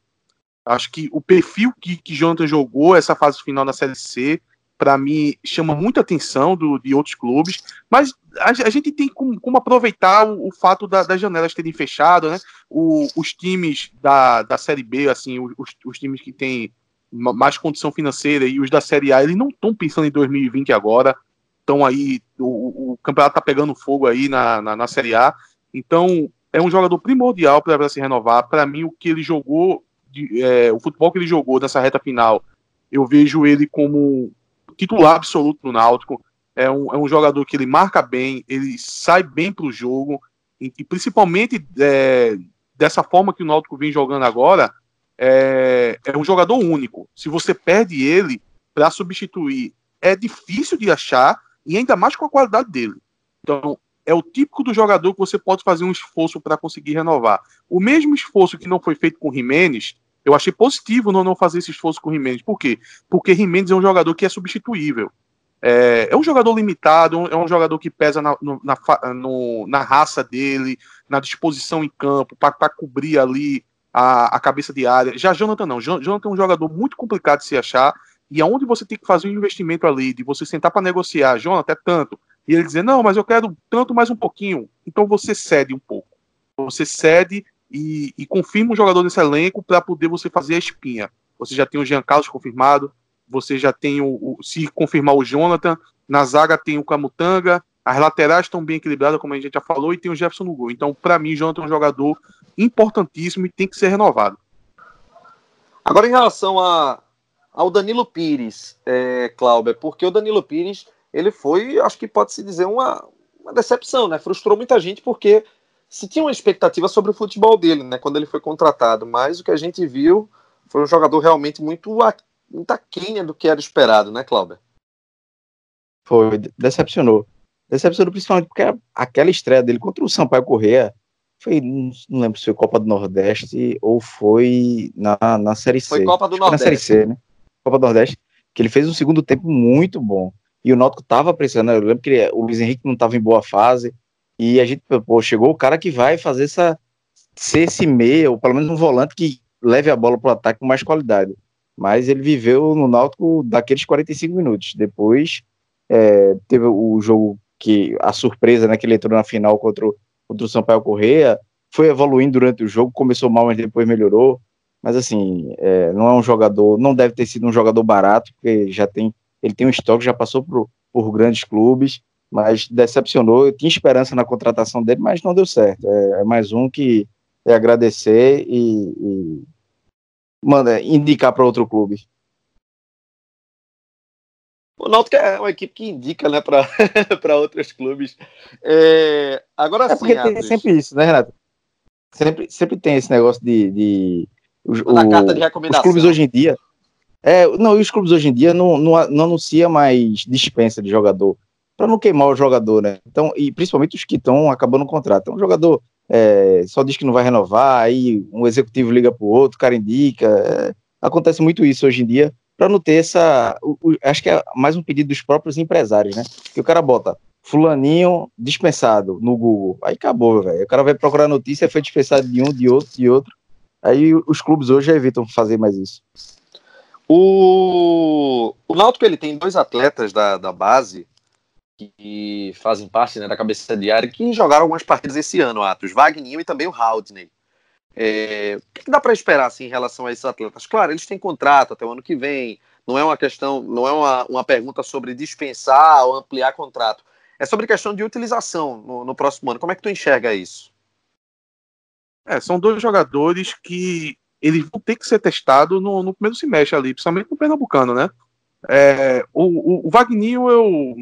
Acho que o perfil que, que Jonathan jogou essa fase final da Série C, para mim, chama muita atenção do, de outros clubes, mas a, a gente tem como, como aproveitar o, o fato da, das janelas terem fechado, né? O, os times da, da Série B, assim, os, os times que têm mais condição financeira e os da Série A, eles não estão pensando em 2020 agora estão aí, o, o, campeonato tá pegando fogo aí na, na, na Série A, então é um jogador primordial para se renovar. Para mim, o que ele jogou, de, é, o futebol que ele jogou nessa reta final, eu vejo ele como titular absoluto no Náutico. É um, é um jogador que ele marca bem, ele sai bem para o jogo, e, e principalmente é, dessa forma que o Náutico vem jogando agora, é, é um jogador único. Se você perde ele para substituir, é difícil de achar e ainda mais com a qualidade dele. Então, é o típico do jogador que você pode fazer um esforço para conseguir renovar. O mesmo esforço que não foi feito com o Jimenez, eu achei positivo não, não fazer esse esforço com o Jimenez. Por quê? Porque Jimenez é um jogador que é substituível. É, é um jogador limitado, é um jogador que pesa na, no, na, no, na raça dele, na disposição em campo, para cobrir ali a, a, cabeça de área. Já Jonathan não. Jonathan é um jogador muito complicado de se achar e aonde você tem que fazer um investimento ali, de você sentar para negociar, Jonathan, é tanto, e ele dizer, não, mas eu quero tanto mais um pouquinho, então você cede um pouco. Você cede e, e confirma um jogador nesse elenco para poder você fazer a espinha. Você já tem o Jean Carlos confirmado, você já tem o, o, se confirmar o Jonathan, na zaga tem o Camutanga, as laterais estão bem equilibradas, como a gente já falou, e tem o Jefferson no gol. Então, para mim, o Jonathan é um jogador importantíssimo e tem que ser renovado.
Agora, em relação a, ao Danilo Pires, é, Cláudio, porque o Danilo Pires ele foi, acho que pode-se dizer, uma, uma decepção, né? Frustrou muita gente porque se tinha uma expectativa sobre o futebol dele, né? Quando ele foi contratado, mas o que a gente viu foi um jogador realmente muito, muito aquém do que era esperado, né, Cláudio?
Foi, decepcionou. Decepcionou principalmente porque aquela estreia dele contra o Sampaio Correa foi, não lembro se foi Copa do Nordeste ou foi na, na Série C.
Foi Copa do Nordeste.
Na Série C, né? Copa do Nordeste, que ele fez um segundo tempo muito bom. E o Náutico tava pressionando. Eu lembro que ele, o Luiz Henrique não tava em boa fase. E a gente, pô, chegou o cara que vai fazer essa. ser esse meia, ou pelo menos um volante que leve a bola para o ataque com mais qualidade. Mas ele viveu no Náutico daqueles 45 minutos. Depois é, teve o jogo que. a surpresa, né? Que ele entrou na final contra o, contra o Sampaio Correia. Foi evoluindo durante o jogo, começou mal, mas depois melhorou. Mas assim, é, não é um jogador, não deve ter sido um jogador barato, porque já tem, ele tem um estoque, já passou por, por grandes clubes, mas decepcionou. Eu tinha esperança na contratação dele, mas não deu certo. É, é mais um que é agradecer e, e manda indicar para outro clube.
O Náutico é uma equipe que indica, né, para outros clubes. É, agora
é
sim, porque
tem sempre isso, né, Renato? Sempre, sempre tem esse negócio de, de
na carta de recomendação.
Os clubes hoje em dia. É, não, e os clubes hoje em dia não, não, não anuncia mais dispensa de jogador. Para não queimar o jogador, né? Então, e principalmente os que estão acabando o contrato. Então, o jogador é, só diz que não vai renovar, aí um executivo liga para o outro, o cara indica. É, acontece muito isso hoje em dia, para não ter essa. O, o, acho que é mais um pedido dos próprios empresários, né? Que o cara bota Fulaninho dispensado no Google. Aí acabou, velho. O cara vai procurar notícia, foi dispensado de um, de outro, de outro. Aí os clubes hoje já evitam fazer mais isso.
O, o Náutico ele tem dois atletas da, da base que fazem parte né, da cabeça diária que jogaram algumas partidas esse ano, Atos. Wagner e também o Haldney. É, o que dá para esperar assim, em relação a esses atletas? Claro, eles têm contrato até o ano que vem. Não é uma questão, não é uma, uma pergunta sobre dispensar ou ampliar contrato. É sobre questão de utilização no, no próximo ano. Como é que tu enxerga isso?
É, são dois jogadores que eles vão ter que ser testados no, no primeiro semestre ali, principalmente no Pernambucano, né? É, o, o, o Vagninho, eu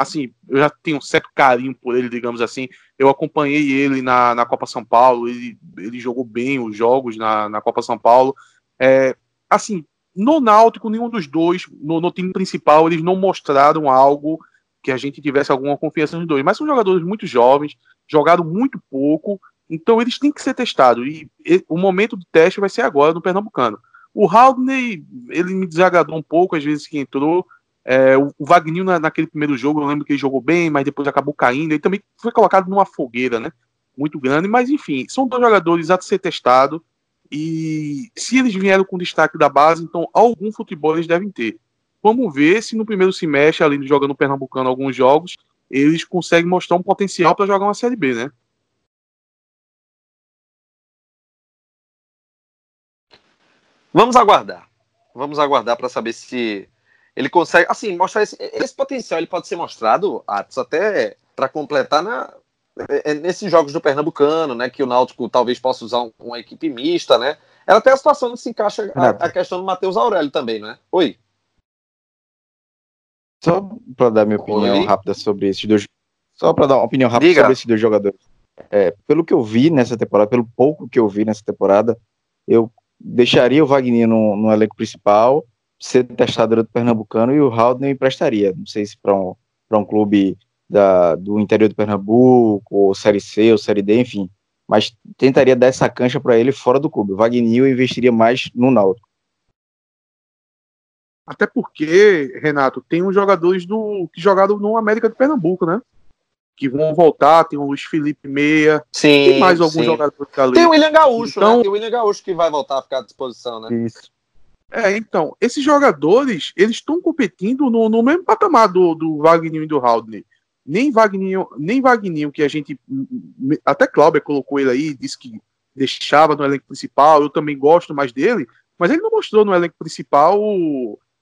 assim, eu já tenho um certo carinho por ele, digamos assim. Eu acompanhei ele na, na Copa São Paulo, ele, ele jogou bem os jogos na, na Copa São Paulo. É, assim, no Náutico, nenhum dos dois, no, no, time principal, eles não mostraram algo que a gente tivesse alguma confiança nos dois. Mas são jogadores muito jovens, jogaram muito pouco, então eles têm que ser testados. E, e o momento do teste vai ser agora no Pernambucano. O Haldney, ele me desagradou um pouco, às vezes que entrou, é, o, Wagninho na, naquele primeiro jogo, eu lembro que ele jogou bem, mas depois acabou caindo. Ele também foi colocado numa fogueira, né? Muito grande, mas enfim, são dois jogadores a ser testado. E se eles vieram com destaque da base, então algum futebol eles devem ter. Vamos ver se no primeiro semestre, ali jogando Pernambucano alguns jogos, eles conseguem mostrar um potencial para jogar uma Série B, né?
Vamos aguardar. Vamos aguardar para saber se ele consegue, assim, mostrar esse, esse potencial. Ele pode ser mostrado, Atos, até para completar na, é, é, nesses jogos do Pernambucano, né? Que o Náutico talvez possa usar um, uma equipe mista, né? Ela até a situação que se encaixa a, a questão do Matheus Aurélio também, né? Oi.
Só para dar minha opinião Oi. rápida sobre esses dois. Só para dar uma opinião rápida
Diga.
sobre esses dois jogadores. É, pelo que eu vi nessa temporada, pelo pouco que eu vi nessa temporada, eu deixaria o Wagner no, no elenco principal ser testado do Pernambucano e o Haldner emprestaria. Não sei se para um, um clube da, do interior do Pernambuco, ou Série C, ou Série D, enfim. Mas tentaria dar essa cancha para ele fora do clube. O Wagner investiria mais no Náutico.
Até porque, Renato, tem uns jogadores do que jogaram no América de Pernambuco, né? Que vão voltar, tem o Luiz Felipe Meia,
sim,
tem mais alguns sim. jogadores ali.
Tem o William Gaúcho, então, né? Tem o William Gaúcho que vai voltar a ficar à disposição, né?
Isso.
É, então, esses jogadores, eles estão competindo no, no, mesmo patamar do, do Wagner e do Haldner. Nem Wagner, nem Wagner, que a gente. Até Clauber colocou ele aí, disse que deixava no elenco principal, eu também gosto mais dele, mas ele não mostrou no elenco principal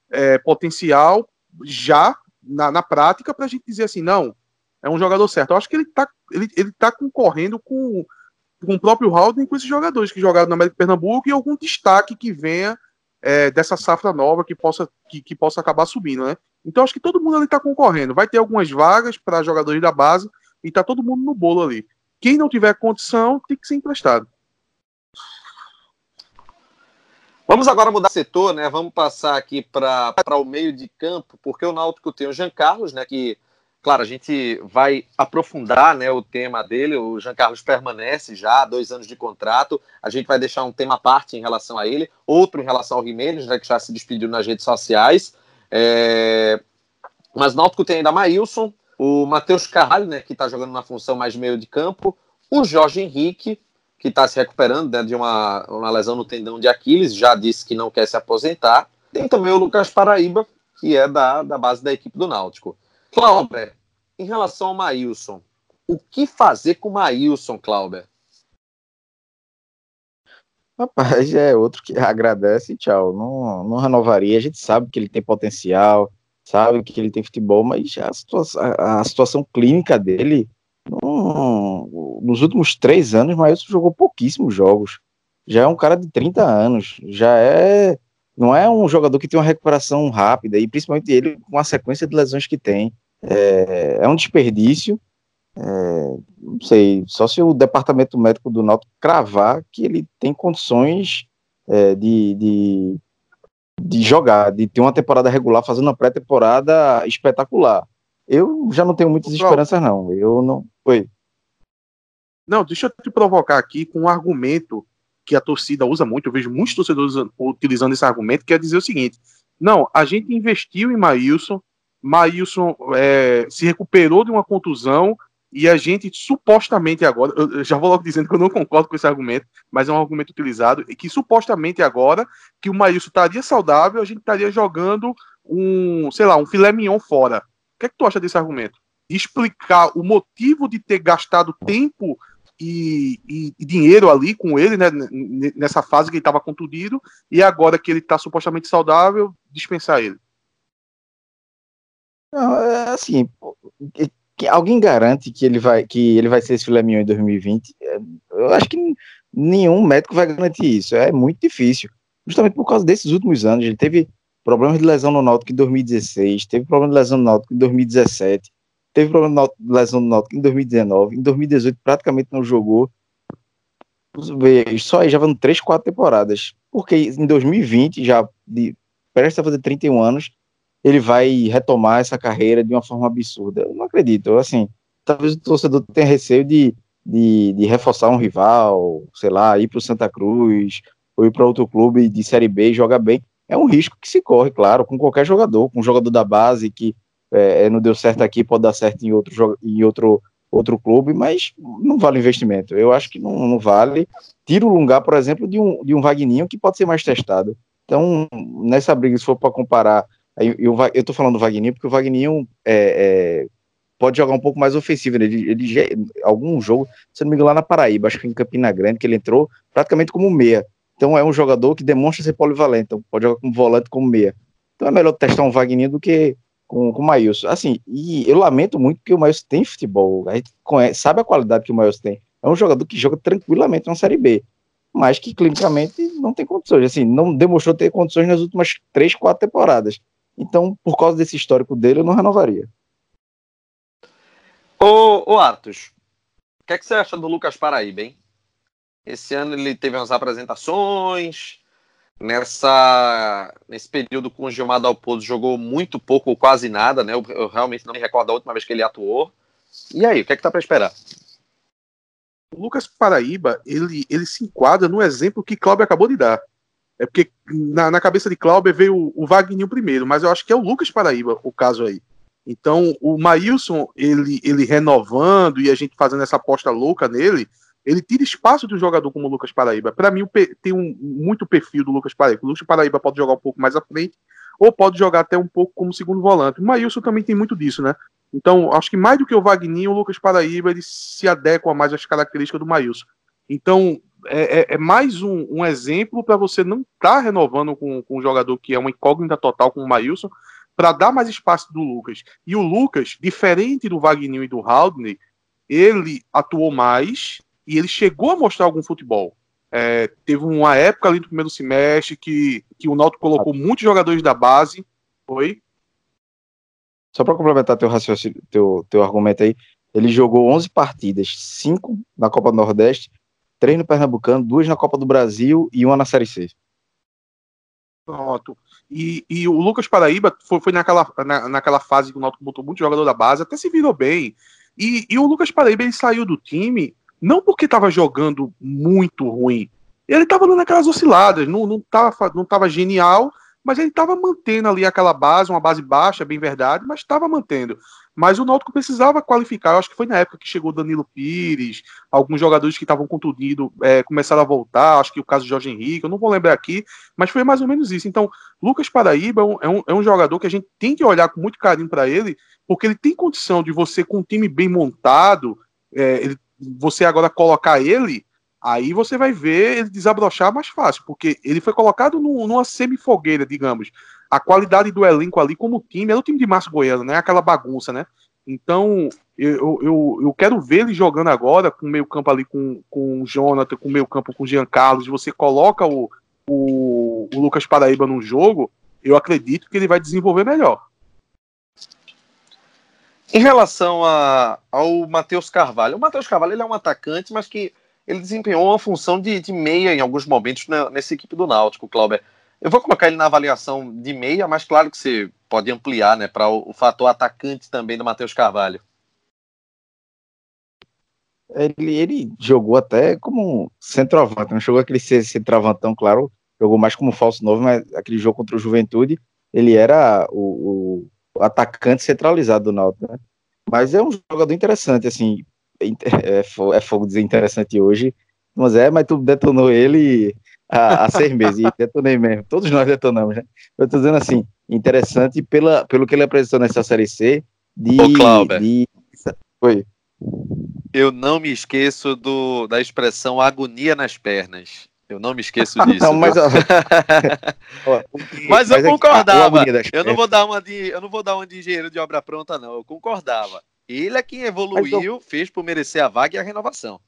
é, potencial já na, na prática para a gente dizer assim, não, é um jogador certo. Eu acho que ele está ele, ele tá concorrendo com, com o próprio Haldner com esses jogadores que jogaram na América de Pernambuco e algum destaque que venha é, dessa safra nova que possa, que, que, possa acabar subindo, né? Então acho que todo mundo ali está concorrendo. Vai ter algumas vagas para jogadores da base e tá todo mundo no bolo ali. Quem não tiver condição tem que ser emprestado.
Vamos agora mudar setor, né? Vamos passar aqui para o meio de campo, porque o Náutico tem o Jean Carlos, né? Que Claro, a gente vai aprofundar né, o tema dele. O Jean Carlos permanece já, dois anos de contrato. A gente vai deixar um tema à parte em relação a ele, outro em relação ao Jimenez, né, que já se despediu nas redes sociais. É... Mas Náutico tem ainda Maílson, o Matheus Carvalho, né, que está jogando na função mais meio de campo, o Jorge Henrique, que está se recuperando né, de uma, uma lesão no tendão de Aquiles, já disse que não quer se aposentar. Tem também o Lucas Paraíba, que é da, da base da equipe do Náutico. Clauber, em relação ao Maílson, o que fazer com o Maílson, Clauber?
Rapaz, é outro que agradece e tchau. Não, não renovaria. A gente sabe que ele tem potencial, sabe que ele tem futebol, mas a situação, a, a situação clínica dele, não, nos últimos três anos, o Maílson jogou pouquíssimos jogos. Já é um cara de 30 anos, já é. Não é um jogador que tem uma recuperação rápida, e principalmente ele com a sequência de lesões que tem. É, é um desperdício. É, não sei, só se o departamento médico do Náutico cravar que ele tem condições é, de, de, de jogar, de ter uma temporada regular, fazendo uma pré-temporada espetacular. Eu já não tenho muitas esperanças, não. Eu não. Oi.
Não, deixa eu te provocar aqui com um argumento que a torcida usa muito, eu vejo muitos torcedores utilizando esse argumento, que é dizer o seguinte: não, a gente investiu em Maílson, Maílson é, se recuperou de uma contusão e a gente supostamente agora, eu já vou logo dizendo que eu não concordo com esse argumento, mas é um argumento utilizado, e que supostamente agora que o Maílson estaria saudável, a gente estaria jogando um, sei lá, um filé mignon fora. O que é que tu acha desse argumento? Explicar o motivo de ter gastado tempo e, e, e dinheiro ali com ele, né, nessa fase que ele estava contundido, e agora que ele está supostamente saudável, dispensar ele.
Não, é assim, alguém garante que ele vai que ele vai ser esse filé mignon em 2020? É, eu acho que nenhum médico vai garantir isso. É muito difícil. Justamente por causa desses últimos anos. Ele teve problemas de lesão no Náutico em 2016, teve problema de lesão no Náutico em 2017, teve problema de lesão no Náutico em 2019, em 2018 praticamente não jogou. Só aí já vão três, quatro temporadas. Porque em 2020, já de, parece a fazer 31 anos, ele vai retomar essa carreira de uma forma absurda. Eu não acredito. Assim, talvez o torcedor tenha receio de, de, de reforçar um rival, sei lá, ir para o Santa Cruz, ou ir para outro clube de Série B e jogar bem. É um risco que se corre, claro, com qualquer jogador, com um jogador da base que é, é não deu certo aqui, pode dar certo em outro, em outro, outro clube, mas não vale investimento. Eu acho que não, não vale. Tira o lugar, por exemplo, de um, de um Vagninho que pode ser mais testado. Então, nessa briga, se for para comparar eu, tô falando do Wagner porque o Wagner é, é, pode jogar um pouco mais ofensivo. Né? Ele, ele algum jogo, se não me engano, lá na Paraíba, acho que em Campina Grande, que ele entrou praticamente como meia. Então é um jogador que demonstra ser polivalente, então pode jogar como volante, como meia. Então é melhor testar um Wagner do que com, com o Maílson. Assim, e eu lamento muito que o Maílson tem futebol. A gente conhece, sabe a qualidade que o Maílson tem. É um jogador que joga tranquilamente na Série B, mas que clinicamente não tem condições. Assim, não demonstrou ter condições nas últimas três, quatro temporadas. Então, por causa desse histórico dele, eu não renovaria.
Ô, ô Artus, o que, é que você acha do Lucas Paraíba, hein? Esse ano ele teve umas apresentações. Nessa, nesse período com o Gilmar Dalpozo jogou muito pouco ou quase nada, né? Eu, eu, realmente não me recordo a última vez que ele atuou. E aí, o que é que tá para esperar?
O Lucas Paraíba, ele, ele se enquadra no exemplo que Cláudio acabou de dar. É porque na, na cabeça de Cláudio veio o, o primeiro, mas eu acho que é o Lucas Paraíba o caso aí. Então, o Maílson, ele, ele renovando e a gente fazendo essa aposta louca nele, ele tira espaço de um jogador como o Lucas Paraíba. Para mim, tem um, muito perfil do Lucas Paraíba. O Lucas Paraíba pode jogar um pouco mais à frente, ou pode jogar até um pouco como segundo volante. O Maílson também tem muito disso, né? Então, acho que mais do que o Wagner, o Lucas Paraíba ele se adequa mais às características do Maílson. Então, é, é, é mais um, um exemplo para você não estar tá renovando com, com um jogador que é uma incógnita total, como o Maílson, para dar mais espaço do Lucas. E o Lucas, diferente do Wagner e do Haldney, ele atuou mais e ele chegou a mostrar algum futebol. É, teve uma época ali no primeiro semestre que, que o Náutico colocou muitos jogadores da base. Oi?
Só para complementar teu raciocínio, teu, teu argumento aí, ele jogou 11 partidas, 5 na Copa do Nordeste três no Pernambucano, duas na Copa do Brasil e uma na Série C.
Pronto. E, e o Lucas Paraíba foi, foi naquela, na, naquela fase que o Náutico botou muito jogador da base, até se virou bem. E, e o Lucas Paraíba ele saiu do time não porque estava jogando muito ruim. Ele estava dando aquelas osciladas, não, não, não tava genial, mas ele estava mantendo ali aquela base, uma base baixa, bem verdade, mas estava mantendo. Mas o Náutico precisava qualificar. Eu acho que foi na época que chegou Danilo Pires, alguns jogadores que estavam contundidos é, começaram a voltar. Acho que o caso de Jorge Henrique, eu não vou lembrar aqui, mas foi mais ou menos isso. Então, Lucas Paraíba é um, é um é jogador que a gente tem que olhar com muito carinho para ele, porque ele tem condição de você, com um time bem montado, é, ele, você agora colocar ele aí você vai ver ele desabrochar mais fácil, porque ele foi colocado no, numa semi-fogueira, digamos a qualidade do elenco ali como time, é o time de Márcio Goiano, né? Aquela bagunça, né? Então, eu, eu, eu quero ver ele jogando agora, com o meio campo ali com, com o Jonathan, com o meio campo com o Jean Carlos, você coloca o, o, o Lucas Paraíba no jogo, eu acredito que ele vai desenvolver melhor.
Em relação a, ao Matheus Carvalho, o Matheus Carvalho ele é um atacante, mas que ele desempenhou uma função de, de meia em alguns momentos na, nessa equipe do Náutico, Clauber. Eu vou colocar ele na avaliação de meia, mas claro que você pode ampliar né, para o, o, fator atacante também do Matheus Carvalho.
Ele, ele jogou até como centroavante, não jogou aquele centroavantão, claro, jogou mais como falso novo, mas aquele jogo contra o Juventude, ele era o, o atacante centralizado do Náutico, né? Mas é um jogador interessante, assim, é, é fogo dizer interessante hoje, mas é, mas tu detonou ele há, há seis meses, e detonei mesmo, todos nós detonamos, né? Eu tô dizendo assim, interessante pela, pelo que ele apresentou nessa Série C, de...
Ô, Cláudio.
de... Oi.
Eu não me esqueço do, da expressão agonia nas pernas. Eu não me esqueço disso. não,
mas,
mas, eu concordava. eu não vou dar uma de, eu não vou dar uma de engenheiro de obra pronta, não. Eu concordava. Ele é quem evoluiu, eu... fez por merecer a vaga e a renovação.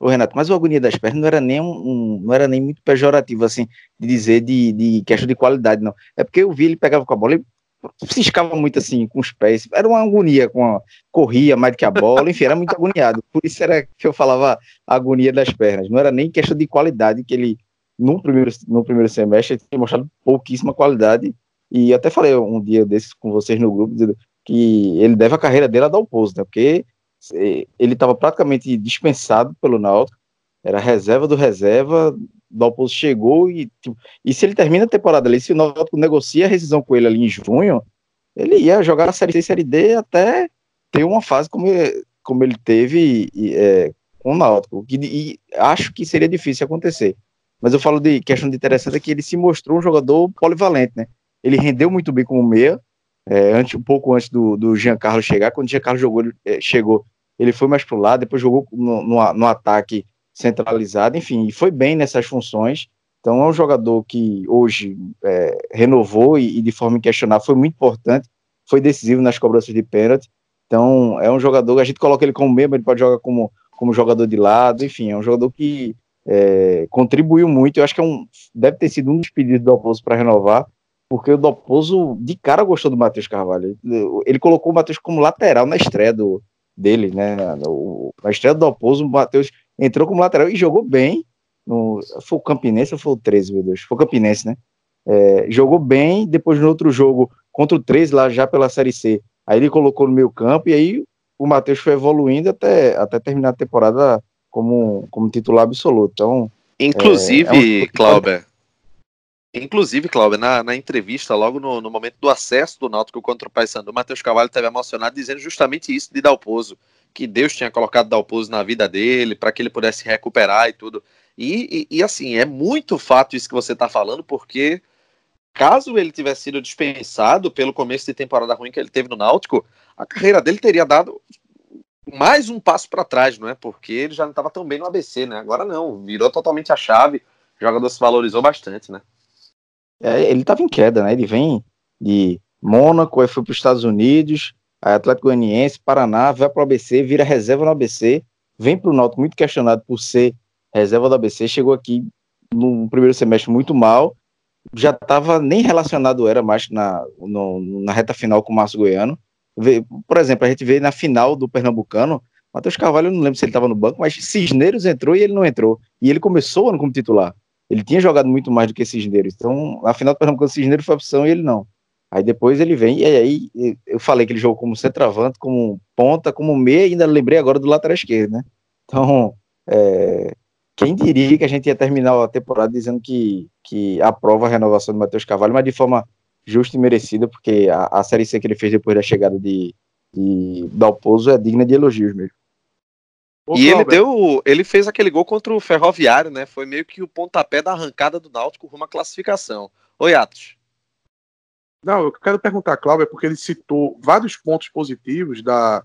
Ô, Renato, mas o agonia das pernas não era nem um, um, não era nem muito pejorativo, assim, de dizer de, de questão de qualidade, não. É porque eu vi ele pegava com a bola e ciscava muito assim com os pés. Era uma agonia, com a, corria mais do que a bola, enfim, era muito agoniado. Por isso era que eu falava agonia das pernas. Não era nem questão de qualidade, que ele, no primeiro, no primeiro semestre, tinha mostrado pouquíssima qualidade. E até falei um dia desses com vocês no grupo, dizendo que ele deve a carreira dele a dar o pouso, né? Porque ele estava praticamente dispensado pelo Náutico, era reserva do reserva, Dalpozo chegou e, tipo, e se ele termina a temporada ali, se o Náutico negocia a rescisão com ele ali em junho, ele ia jogar a Série C e Série D até ter uma fase como ele, como ele teve é, com o Náutico, que, e acho que seria difícil acontecer. Mas eu falo de questão de interessante é que ele se mostrou um jogador polivalente, né? Ele rendeu muito bem como meia, é, antes, um pouco antes do, do Giancarlo chegar. Quando o Giancarlo jogou, é, chegou, ele foi mais pro lado, depois jogou no, no, no ataque centralizado, enfim, e foi bem nessas funções. Então é um jogador que hoje é, renovou e, e, de forma inquestionável foi muito importante, foi decisivo nas cobranças de pênalti. Então é um jogador, a gente coloca ele como membro, ele pode jogar como, como jogador de lado, enfim, é um jogador que é, contribuiu muito. Eu acho que é um, deve ter sido um dos pedidos do Alpozo para renovar, porque o Dalpozo de cara gostou do Matheus Carvalho. Ele, colocou o Matheus como lateral na estreia do, dele, né? O, na estreia do Dalpozo, o Matheus entrou como lateral e jogou bem. No, foi o Campinense ou foi o 13, meu Deus? Foi o Campinense, né? É, jogou bem, depois no outro jogo, contra o 13, lá já pela Série C. Aí ele colocou no meio campo e aí o Matheus foi evoluindo até, até terminar a temporada como, como titular absoluto. Então,
Inclusive, é, é um... Clauber, Inclusive, Cláudio, na, na, entrevista, logo no, no, momento do acesso do Náutico contra o Paysandu, o Matheus Cavalho esteve emocionado dizendo justamente isso de Dalpozo, que Deus tinha colocado Dalpozo na vida dele para que ele pudesse recuperar e tudo. E, e, e, assim, é muito fato isso que você está falando, porque caso ele tivesse sido dispensado pelo começo de temporada ruim que ele teve no Náutico, a carreira dele teria dado mais um passo para trás, não é? Porque ele já não estava tão bem no ABC, né? Agora não, virou totalmente a chave, o jogador se valorizou bastante, né?
É, ele estava em queda, né? Ele vem de Mônaco, aí foi para os Estados Unidos, Atlético Goianiense, Paraná, vai para o ABC, vira reserva no ABC, vem para o Náutico muito questionado por ser reserva do ABC, chegou aqui no primeiro semestre muito mal, já estava nem relacionado era mais na, no, na reta final com o Márcio Goiano. Por exemplo, a gente vê na final do Pernambucano, Matheus Carvalho, eu não lembro se ele estava no banco, mas Cisneiros entrou e ele não entrou. E ele começou o ano como titular. Ele tinha jogado muito mais do que Cisneiros. Então, na final do Pernambuco, Cisneiros foi opção e ele não. Aí depois ele vem, e aí eu falei que ele jogou como centroavante, como ponta, como meia, e ainda lembrei agora do lateral esquerdo, né? Então, é, quem diria que a gente ia terminar a temporada dizendo que, que aprova a renovação do Matheus Carvalho, mas de forma justa e merecida, porque a, a Série C que ele fez depois da chegada de, de Dalpozo é digna de elogios mesmo
e ele deu. Ele fez aquele gol contra o Ferroviário, né? Foi meio que o pontapé da arrancada do Náutico rumo à classificação. Oi, Atos.
Não, eu quero perguntar, Cláudio, é porque ele citou vários pontos positivos da,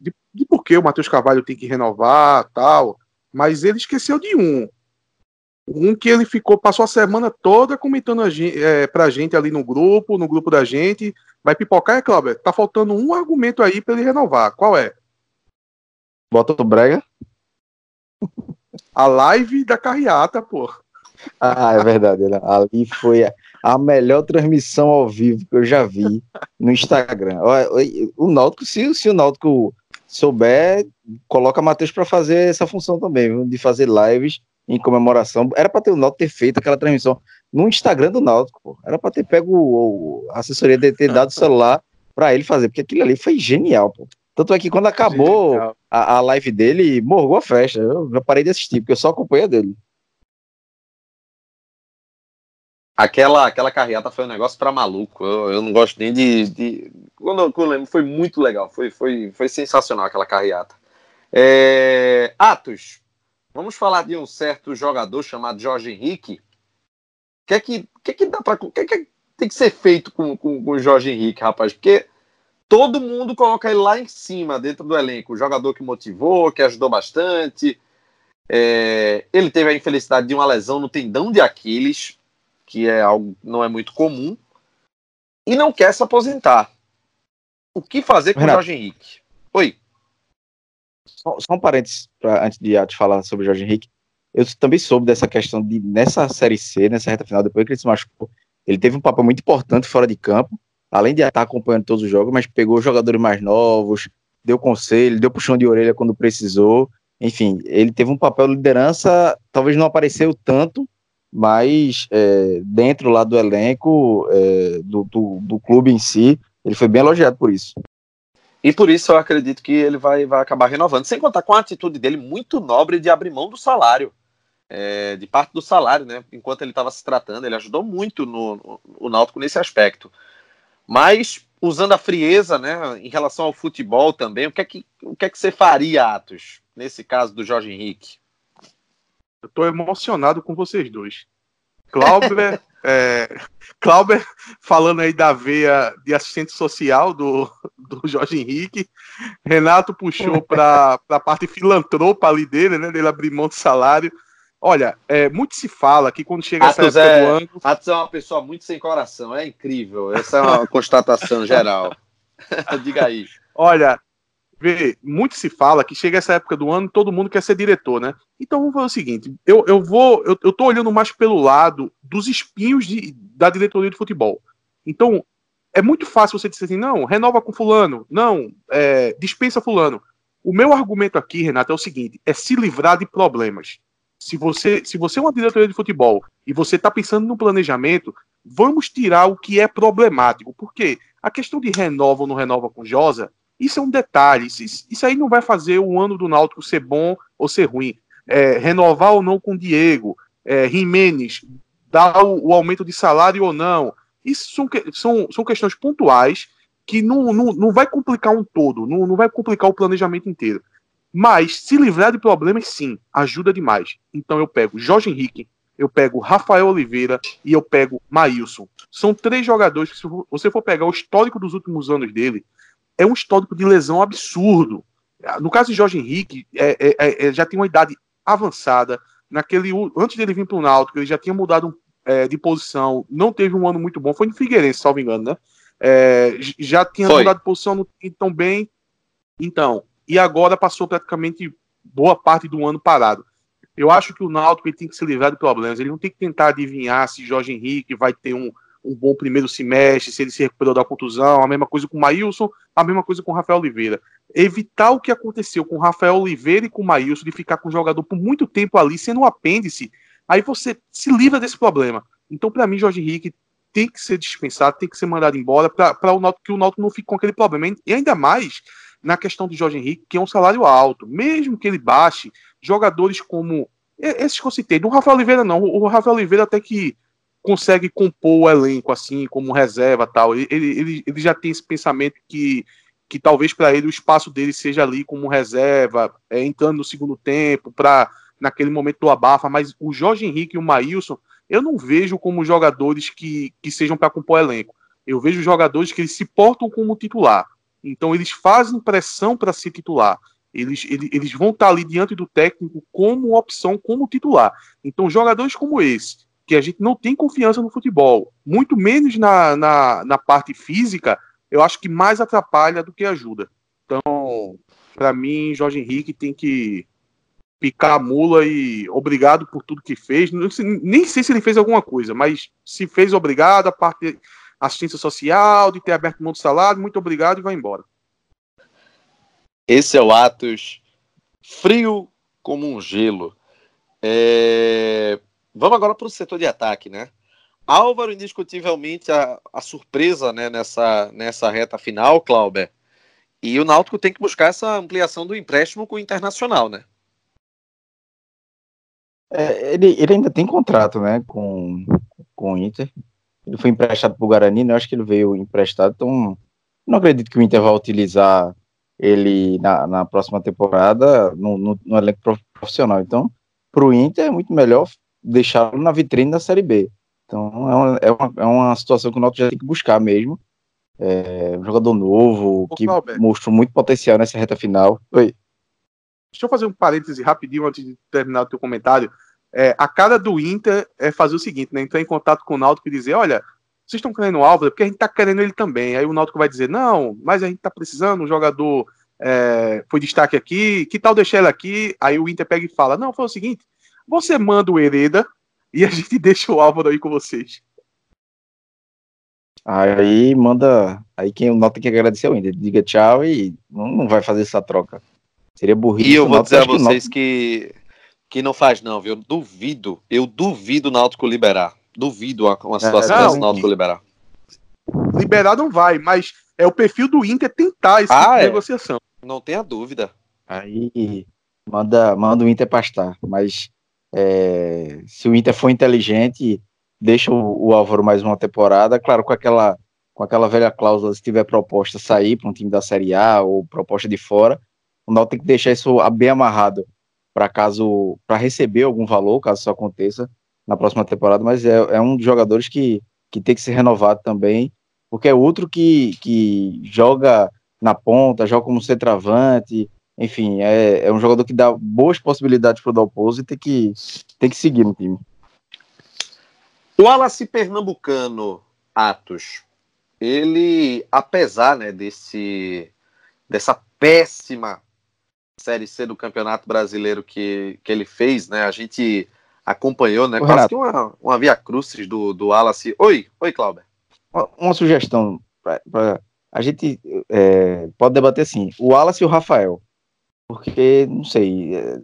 de, de por que o Matheus Carvalho tem que renovar tal, mas ele esqueceu de um. Um que ele ficou, passou a semana toda comentando a gente, é, pra gente ali no grupo, no grupo da gente. Vai pipocar, é, Cláudio? Tá faltando um argumento aí para ele renovar. Qual é?
Bota o Brega.
A live da carreata, pô.
Ah, é verdade. Né? Ali foi a, a, melhor transmissão ao vivo que eu já vi no Instagram. O Náutico, se, se o Náutico souber, coloca Matheus para fazer essa função também, de fazer lives em comemoração. Era para ter o Náutico ter feito aquela transmissão no Instagram do Náutico, pô. Era para ter pego o, a assessoria de ter dado o celular para ele fazer, porque aquilo ali foi genial, pô. Tanto é que quando acabou a, a, live dele, morgou a festa. Eu já parei de assistir, porque eu só acompanho a dele.
Aquela, aquela carreata foi um negócio para maluco. Eu, eu, não gosto nem de. de... Quando, quando eu lembro, foi muito legal. Foi, foi, foi sensacional aquela carreata. É... Atos, vamos falar de um certo jogador chamado Jorge Henrique. O que é que, que, é que dá para. O que, é que tem que ser feito com, com, com o Jorge Henrique, rapaz? Porque todo mundo coloca ele lá em cima, dentro do elenco. O jogador que motivou, que ajudou bastante. É... ele teve a infelicidade de uma lesão no tendão de Aquiles que é algo não é muito comum, e não quer se aposentar. O que fazer com Renato, o Jorge Henrique? Oi.
Só, só um parênteses pra, antes de te falar sobre o Jorge Henrique. Eu também soube dessa questão de nessa série C, nessa reta final, depois que ele se machucou, ele teve um papel muito importante fora de campo, além de estar acompanhando todos os jogos, mas pegou jogadores mais novos, deu conselho, deu puxão de orelha quando precisou. Enfim, ele teve um papel de liderança, talvez não apareceu tanto, mas é, dentro lá do elenco, é, do, do, do, clube em si, ele foi bem elogiado por isso.
E por isso eu acredito que ele vai, vai acabar renovando, sem contar com a atitude dele muito nobre de abrir mão do salário, é, de parte do salário, né? Enquanto ele estava se tratando, ele ajudou muito no, no, o Náutico nesse aspecto. Mas usando a frieza, né, em relação ao futebol também, o que é que, o que, é que você faria, Atos, nesse caso do Jorge Henrique?
Eu tô emocionado com vocês dois. Klauber, é, Klauber falando aí da veia de assistente social do, do Jorge Henrique. Renato puxou para a parte filantropa ali dele, né? Dele abrir mão do salário. Olha, é, muito se fala que quando chega
Atos essa época é, do ano. Atos é uma pessoa muito sem coração, é incrível. Essa é uma constatação geral. Diga aí.
Olha, vê, muito se fala que chega essa época do ano todo mundo quer ser diretor, né? Então vamos fazer o seguinte: eu, eu vou, eu, eu tô olhando mais pelo lado dos espinhos de, da diretoria de futebol. Então, é muito fácil você dizer assim, não, renova com fulano, não, é, dispensa fulano. O meu argumento aqui, Renato, é o seguinte: é se livrar de problemas. Se você, se você é uma diretoria de futebol e você está pensando no planejamento, vamos tirar o que é problemático. Porque a questão de renova ou não renova com Josa isso é um detalhe. Isso, isso aí não vai fazer o ano do Náutico ser bom ou ser ruim. É, renovar ou não com Diego, é, Jimenez, dar o, o, aumento de salário ou não. Isso são, são, são questões pontuais que não, não, não vai complicar um todo, não, não vai complicar o planejamento inteiro. Mas se livrar de problemas, sim, ajuda demais. Então eu pego Jorge Henrique, eu pego Rafael Oliveira e eu pego Maílson. São três jogadores que, se você for pegar o histórico dos últimos anos dele, é um histórico de lesão absurdo. No caso de Jorge Henrique, é, é, é, é já tem uma idade avançada. Naquele, antes dele vir para o Náutico, ele já tinha mudado é, de posição, não teve um ano muito bom, foi no Figueirense, salvo engano, né? Já tinha foi. mudado de posição no, tão bem. Então, e agora passou praticamente boa parte do ano parado. Eu acho que o Náutico ele tem que se livrar de problemas. Ele não tem que tentar adivinhar se Jorge Henrique vai ter um, um bom primeiro semestre, se ele se recuperou da contusão, a mesma coisa com o Maílson, a mesma coisa com o Rafael Oliveira. Evitar o que aconteceu com o Rafael Oliveira e com o Maílson, de ficar com o jogador por muito tempo ali, sendo um apêndice, aí você se livra desse problema. Então, para mim, Jorge Henrique tem que ser dispensado, tem que ser mandado embora, para o Náutico, que o Náutico não fique com aquele problema. E ainda mais na questão do Jorge Henrique, que é um salário alto. Mesmo que ele baixe, jogadores como esses que eu citei, do Rafael Oliveira não, o Rafael Oliveira até que consegue compor o elenco assim, como reserva tal. Ele, ele, ele já tem esse pensamento que, que talvez para ele o espaço dele seja ali como reserva, é, entrando no segundo tempo, para naquele momento do abafa. Mas o Jorge Henrique e o Maílson, eu não vejo como jogadores que, que sejam para compor elenco. Eu vejo jogadores que eles se portam como titular. Então eles fazem pressão para ser titular. Eles, eles, eles vão estar tá ali diante do técnico como opção, como titular. Então, jogadores como esse, que a gente não tem confiança no futebol, muito menos na, na, na parte física, eu acho que mais atrapalha do que ajuda. Então, para mim, Jorge Henrique tem que picar a mula e obrigado por tudo que fez. Nem sei se ele fez alguma coisa, mas se fez obrigado, a parte assistência social, de ter aberto mão do salário, muito obrigado e vai embora.
Esse é o Atos frio como um gelo. É... Vamos agora para o setor de ataque, né? Álvaro, indiscutivelmente, a, a surpresa né, nessa, nessa reta final, Clauber. E o Náutico tem que buscar essa ampliação do empréstimo com o Internacional, né?
É, ele, ele ainda tem contrato, né, com, com o Inter. Ele foi emprestado para o Guarani, né? eu acho que ele veio emprestado, então não acredito que o Inter vá utilizar ele na, na próxima temporada no, no, no elenco profissional. Então, para o Inter é muito melhor deixá-lo na vitrine da Série B. Então, é uma, é uma, é uma situação que o Náutico já tem que buscar mesmo. É um jogador novo, que mostrou muito potencial nessa reta final. Oi.
Deixa eu fazer um parêntese rapidinho antes de terminar o teu comentário. É, a cara do Inter é fazer o seguinte, né? Entrar em contato com o Náutico e dizer, olha, vocês estão querendo o Álvaro, porque a gente está querendo ele também. Aí o Náutico vai dizer, não, mas a gente está precisando, um jogador é, foi destaque aqui, que tal deixar ele aqui? Aí o Inter pega e fala, não, foi o seguinte, você manda o Hereda e a gente deixa o Álvaro aí com vocês.
Aí manda. Aí quem o Náutico tem que agradecer o Inter. Diga tchau e não, não vai fazer essa troca. Seria burrice.
E eu vou dizer a vocês que, que não faz, não, viu? Eu duvido, eu duvido o Náutico liberar. Duvido uma, é, situação é, Náutico liberar.
Liberar não vai, mas é o perfil do Inter tentar essa
ah, é. negociação. Não tenha dúvida.
Aí manda, manda o Inter pastar. Mas é, se o Inter for inteligente, deixa o, o, Álvaro mais uma temporada, claro, com aquela, com aquela velha cláusula, se tiver proposta sair para um time da Série A ou proposta de fora, o Náutico tem que deixar isso bem amarrado para caso para receber algum valor, caso isso aconteça na próxima temporada, mas é, é um dos jogadores que, que tem que ser renovado também, porque é outro que, que joga na ponta, joga como centroavante, enfim, é, é um jogador que dá boas possibilidades para o Dalpozo e tem que, tem que seguir no time.
O Wallace Pernambucano, Atos, ele, apesar né, desse, dessa péssima Série C do Campeonato Brasileiro que, que ele fez, né? A gente acompanhou, né? Ô, quase Renato. que uma, uma via crucis do, do Wallace. Oi, oi, Cláudio.
Uma, uma, sugestão. Pra, a gente é, pode debater assim: o Wallace e o Rafael. Porque, não sei. É,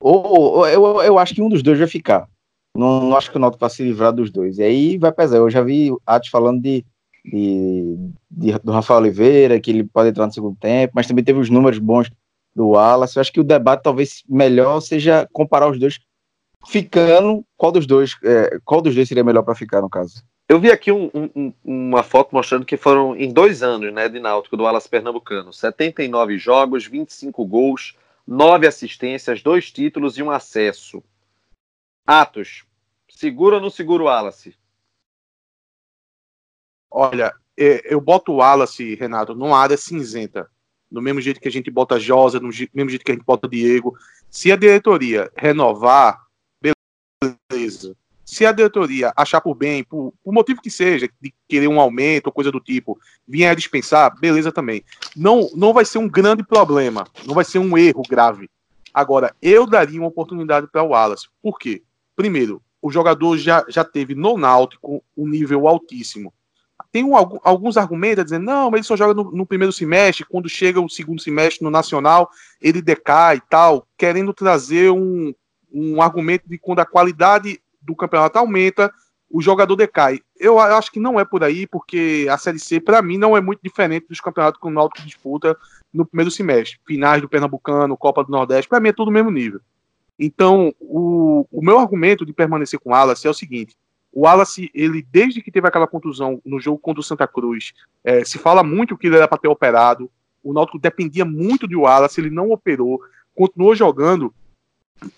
ou, ou eu, eu acho que um dos dois vai ficar. Não, não acho que o Náutico vai se livrar dos dois. E aí vai pesar. Eu já vi Atos falando de, de, de, do Rafael Oliveira, que ele pode entrar no segundo tempo, mas também teve os números bons do Wallace. Eu acho que o debate talvez melhor seja comparar os dois ficando. Qual dos dois, é, qual dos dois seria melhor para ficar, no caso?
Eu vi aqui um, um, uma foto mostrando que foram em dois anos né, de Náutico do Wallace Pernambucano: 79 jogos, 25 gols, 9 assistências, 2 títulos e um acesso. Atos, segura ou não segura o Wallace?
Olha, é, eu boto o Wallace, Renato, numa área cinzenta do mesmo jeito que a gente bota Josa, do mesmo jeito que a gente bota Diego. Se a diretoria renovar, beleza. Se a diretoria achar por bem, por, por motivo que seja, de querer um aumento ou coisa do tipo, vier a dispensar, beleza também. Não, não vai ser um grande problema, não vai ser um erro grave. Agora, eu daria uma oportunidade para o Wallace. Por quê? Primeiro, o jogador já, já teve no Náutico um nível altíssimo tem um, alguns argumentos dizendo, não, mas ele só joga no, no, primeiro semestre, quando chega o segundo semestre no Nacional, ele decai e tal, querendo trazer um, um argumento de quando a qualidade do campeonato aumenta, o jogador decai. Eu acho que não é por aí, porque a Série C, para mim, não é muito diferente dos campeonatos que o Náutico disputa no primeiro semestre. Finais do Pernambucano, Copa do Nordeste, para mim é tudo o mesmo nível. Então, o, o meu argumento de permanecer com o Alas é o seguinte: o Wallace, ele, desde que teve aquela contusão no jogo contra o Santa Cruz, é, se fala muito que ele era para ter operado. O Náutico dependia muito de Wallace, ele não operou, continuou jogando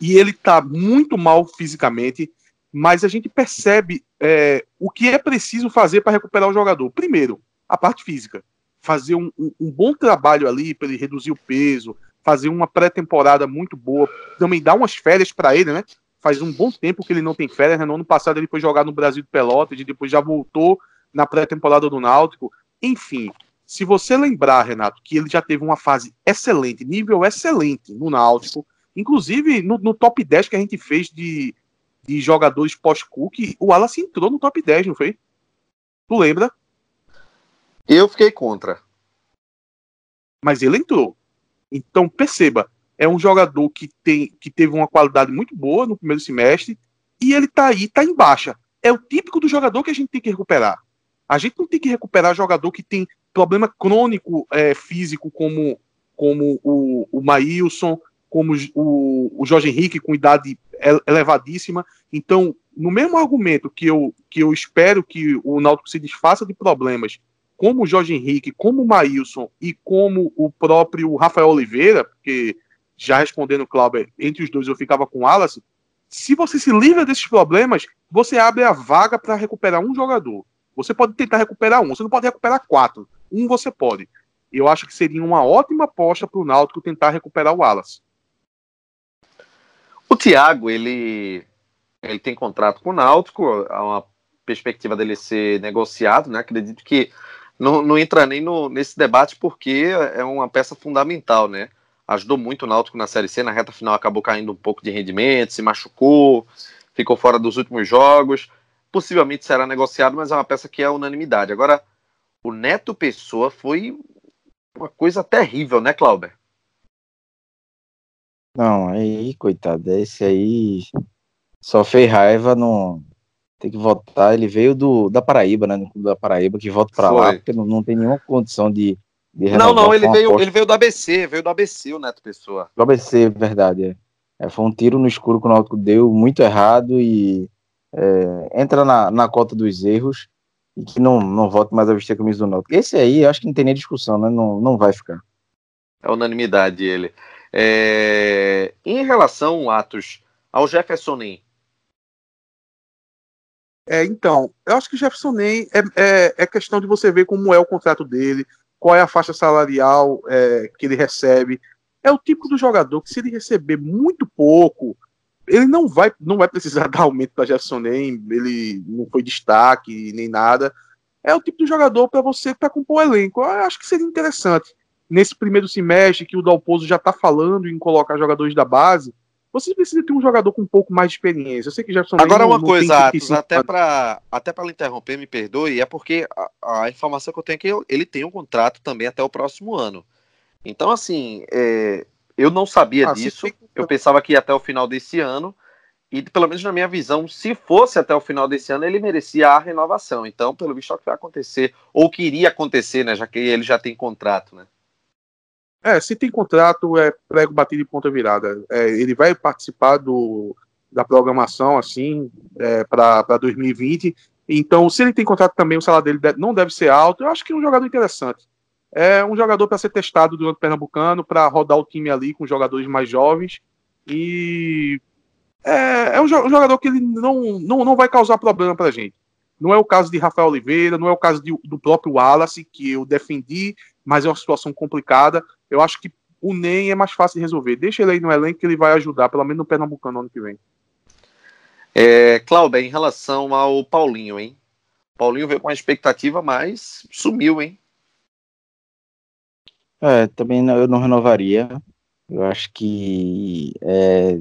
e ele está muito mal fisicamente. Mas a gente percebe é, o que é preciso fazer para recuperar o jogador. Primeiro, a parte física. Fazer um, um, bom trabalho ali para ele reduzir o peso, fazer uma pré-temporada muito boa, também dar umas férias para ele, né? faz um bom tempo que ele não tem férias, né? No ano passado ele foi jogar no Brasil de Pelotas e depois já voltou na pré-temporada do Náutico. Enfim, se você lembrar, Renato, que ele já teve uma fase excelente, nível excelente no Náutico, inclusive no, no top 10 que a gente fez de, de jogadores pós-Cook, o Wallace entrou no top 10, não foi? Tu lembra?
Eu fiquei contra.
Mas ele entrou. Então perceba, é um jogador que, tem, que teve uma qualidade muito boa no primeiro semestre e ele tá aí, tá em baixa. É o típico do jogador que a gente tem que recuperar. A gente não tem que recuperar jogador que tem problema crônico é, físico, como, como o, o Maílson, como o, o Jorge Henrique com idade elevadíssima. Então, no mesmo argumento que eu, que eu espero que o Náutico se desfaça de problemas, como o Jorge Henrique, como o Maílson e como o próprio Rafael Oliveira, porque já respondendo o Clauber, entre os dois eu ficava com o Wallace, se você se livra desses problemas, você abre a vaga para recuperar um jogador. Você pode tentar recuperar um, você não pode recuperar quatro. Um você pode. Eu acho que seria uma ótima aposta para o Náutico tentar recuperar o Wallace.
O Thiago, ele, ele tem contrato com o Náutico, há uma perspectiva dele ser negociado, né? Acredito que não, não entra nem no, nesse debate porque é uma peça fundamental, né? Ajudou muito o Náutico na Série C, na reta final acabou caindo um pouco de rendimento, se machucou, ficou fora dos últimos jogos. Possivelmente será negociado, mas é uma peça que é unanimidade. Agora, o Neto Pessoa foi uma coisa terrível, né, Clauber?
Não, aí, coitado, esse aí só fez raiva no. Tem que votar. Ele veio do, da Paraíba, né? No da Paraíba, que volta para lá, porque não, não tem nenhuma condição de. de
não, não, ele veio, ele veio do ABC, veio do ABC, o Neto Pessoa.
Do ABC, verdade. É. É, foi um tiro no escuro que o Náutico deu muito errado e é, entra na, na cota dos erros e que não, não volte mais a vestir a camisa do Náutico. Esse aí, acho que não tem nem discussão, né? Não, não vai ficar.
É unanimidade ele. É, em relação, Atos, ao Jefferson Nem.
É, então, eu acho que Jefferson Nem é, é, é, questão de você ver como é o contrato dele, qual é a faixa salarial é, que ele recebe. É o tipo do jogador que, se ele receber muito pouco, ele não vai, não vai precisar dar aumento para Jefferson Nem, ele não foi destaque nem nada. É o tipo de jogador para você para compor o elenco. Eu acho que seria interessante nesse primeiro semestre que o Dalpozo já está falando em colocar jogadores da base, você precisa ter um jogador com um pouco mais de experiência. Eu sei que Jefferson
Agora uma coisa, Atos, até para até para interromper, me perdoe, é porque a, a, informação que eu tenho é que ele tem um contrato também até o próximo ano. Então assim, é, eu não sabia ah, disso. Eu pensava que ia até o final desse ano. E pelo menos na minha visão, se fosse até o final desse ano, ele merecia a renovação. Então, pelo visto, é o que vai acontecer, ou que iria acontecer, né? Já que ele já tem contrato, né?
É, se tem contrato, é prego batido de ponta virada. É, ele vai participar do, da programação, assim, é, para 2020. Então, se ele tem contrato também, o salário dele não deve ser alto. Eu acho que é um jogador interessante. É um jogador para ser testado durante o Pernambucano, para rodar o time ali com jogadores mais jovens. E é, é um, jogador que ele não, não, não vai causar problema para a gente. Não é o caso de Rafael Oliveira, não é o caso de, do próprio Wallace, que eu defendi, mas é uma situação complicada. Eu acho que o NEM é mais fácil de resolver. Deixa ele aí no elenco que ele vai ajudar, pelo menos no Pernambucano ano que vem.
É, Cláudia, em relação ao Paulinho, hein? Paulinho veio com a expectativa, mas sumiu, hein?
É, também não, eu não renovaria. Eu acho que é,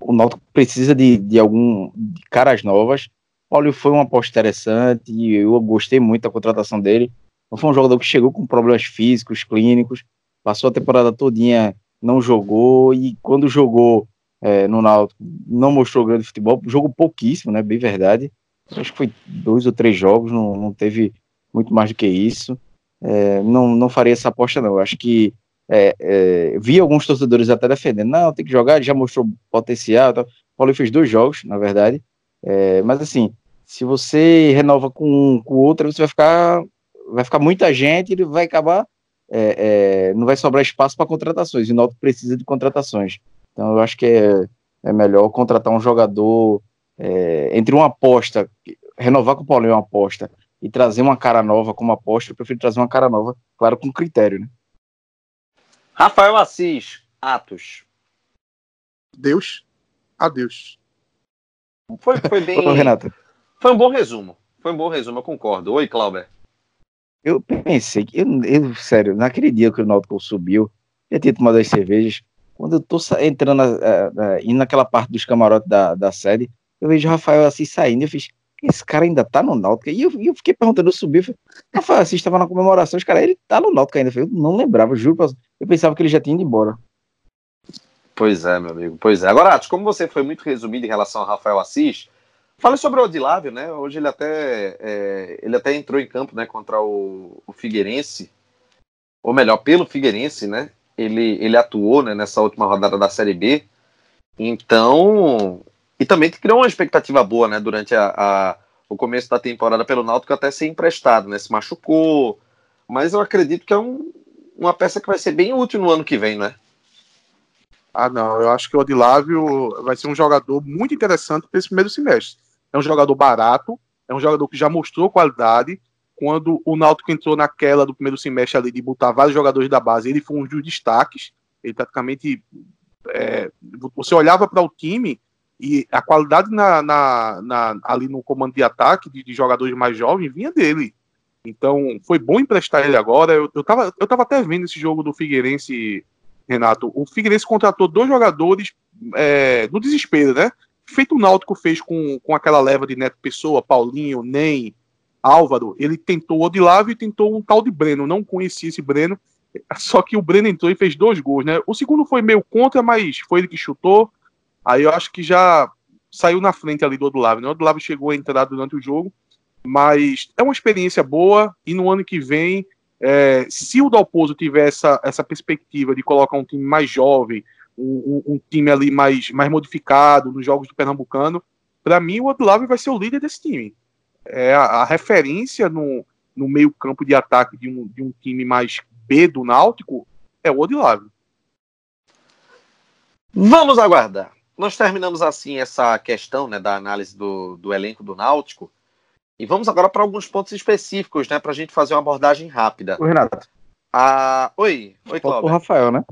o Náutico precisa de, de algum de caras novas. Paulo foi uma aposta interessante e eu gostei muito da contratação dele. Foi um jogador que chegou com problemas físicos, clínicos, passou a temporada todinha, não jogou e quando jogou é, no Náutico não mostrou grande futebol, jogou pouquíssimo, né? Bem verdade. Acho que foi dois ou três jogos, não, não teve muito mais do que isso. É, não, não faria essa aposta, não. Acho que é, é, vi alguns torcedores até defendendo, não, tem que jogar, ele já mostrou potencial. Tá. Paulo fez dois jogos, na verdade, é, mas assim, se você renova com um, com outro, você vai ficar, vai ficar muita gente e vai acabar, é, é, não vai sobrar espaço para contratações. E o Náutico precisa de contratações. Então eu acho que é, é melhor contratar um jogador é, entre uma aposta, renovar com o Paulinho uma aposta e trazer uma cara nova como aposta. Eu prefiro trazer uma cara nova, claro, com critério, né?
Rafael Assis, Atos.
Deus, adeus.
Foi, foi bem. Ô, Renato. Foi um bom resumo. Foi um bom resumo, eu concordo. Oi, Clauber.
Eu pensei que, eu, eu, sério, naquele dia que o Náutico subiu, eu tinha tomado as cervejas. Quando eu tô entrando, uh, uh, indo naquela parte dos camarotes da, da eu vejo o Rafael assim saindo. Eu fiz, esse cara ainda tá no Náutico. E eu, eu fiquei perguntando, eu subi, eu falei, Rafael assim, estava na comemoração, os caras, ele tá no Náutico ainda. Eu não lembrava, juro, eu pensava que ele já tinha ido embora.
Pois é, meu amigo, pois é. Agora, como você foi muito resumido em relação ao Rafael Assis, fale sobre o Odilávio, né? Hoje ele até, é, ele até entrou em campo né, contra o, o, Figueirense, ou melhor, pelo Figueirense, né? Ele, ele atuou né, nessa última rodada da Série B. Então, E também criou uma expectativa boa, né, durante a, a, o começo da temporada pelo Náutico até ser emprestado, né, se machucou, mas eu acredito que é um, uma peça que vai ser bem útil no ano que vem, né?
Ah, não, eu acho que o Odilávio vai ser um jogador muito interessante para esse primeiro semestre. É um jogador barato, é um jogador que já mostrou qualidade. Quando o Náutico entrou naquela do primeiro semestre ali de botar vários jogadores da base, ele foi um dos destaques. Ele praticamente. É, você olhava para o time e a qualidade na, na, na, ali no comando de ataque de, de, jogadores mais jovens vinha dele. Então foi bom emprestar ele agora. Eu, eu, tava, eu tava até vendo esse jogo do Figueirense, Renato. O Figueirense contratou dois jogadores é, no desespero, né? Feito o Náutico fez com, com aquela leva de Neto Pessoa, Paulinho, Nem, Álvaro. Ele tentou o Odilávio e tentou um tal de Breno. Não conhecia esse Breno. Só que o Breno entrou e fez dois gols, né? O segundo foi meio contra, mas foi ele que chutou. Aí eu acho que já saiu na frente ali do Odulávio. Né? O Odulávio chegou a entrar durante o jogo, mas é uma experiência boa e no ano que vem, é, se o Dalpozo tiver essa, essa perspectiva de colocar um time mais jovem, um, um, time ali mais, mais modificado nos jogos do Pernambucano, para mim o Odulávio vai ser o líder desse time. É a, a referência no, no meio campo de ataque de um, de um time mais B do Náutico é o Odilávio.
Vamos aguardar nós terminamos assim essa questão né, da análise do, do elenco do Náutico. E vamos agora para alguns pontos específicos, né, para a gente fazer uma abordagem rápida.
O Renato.
Ah, oi, oi,
Cláudio. O Rafael, né?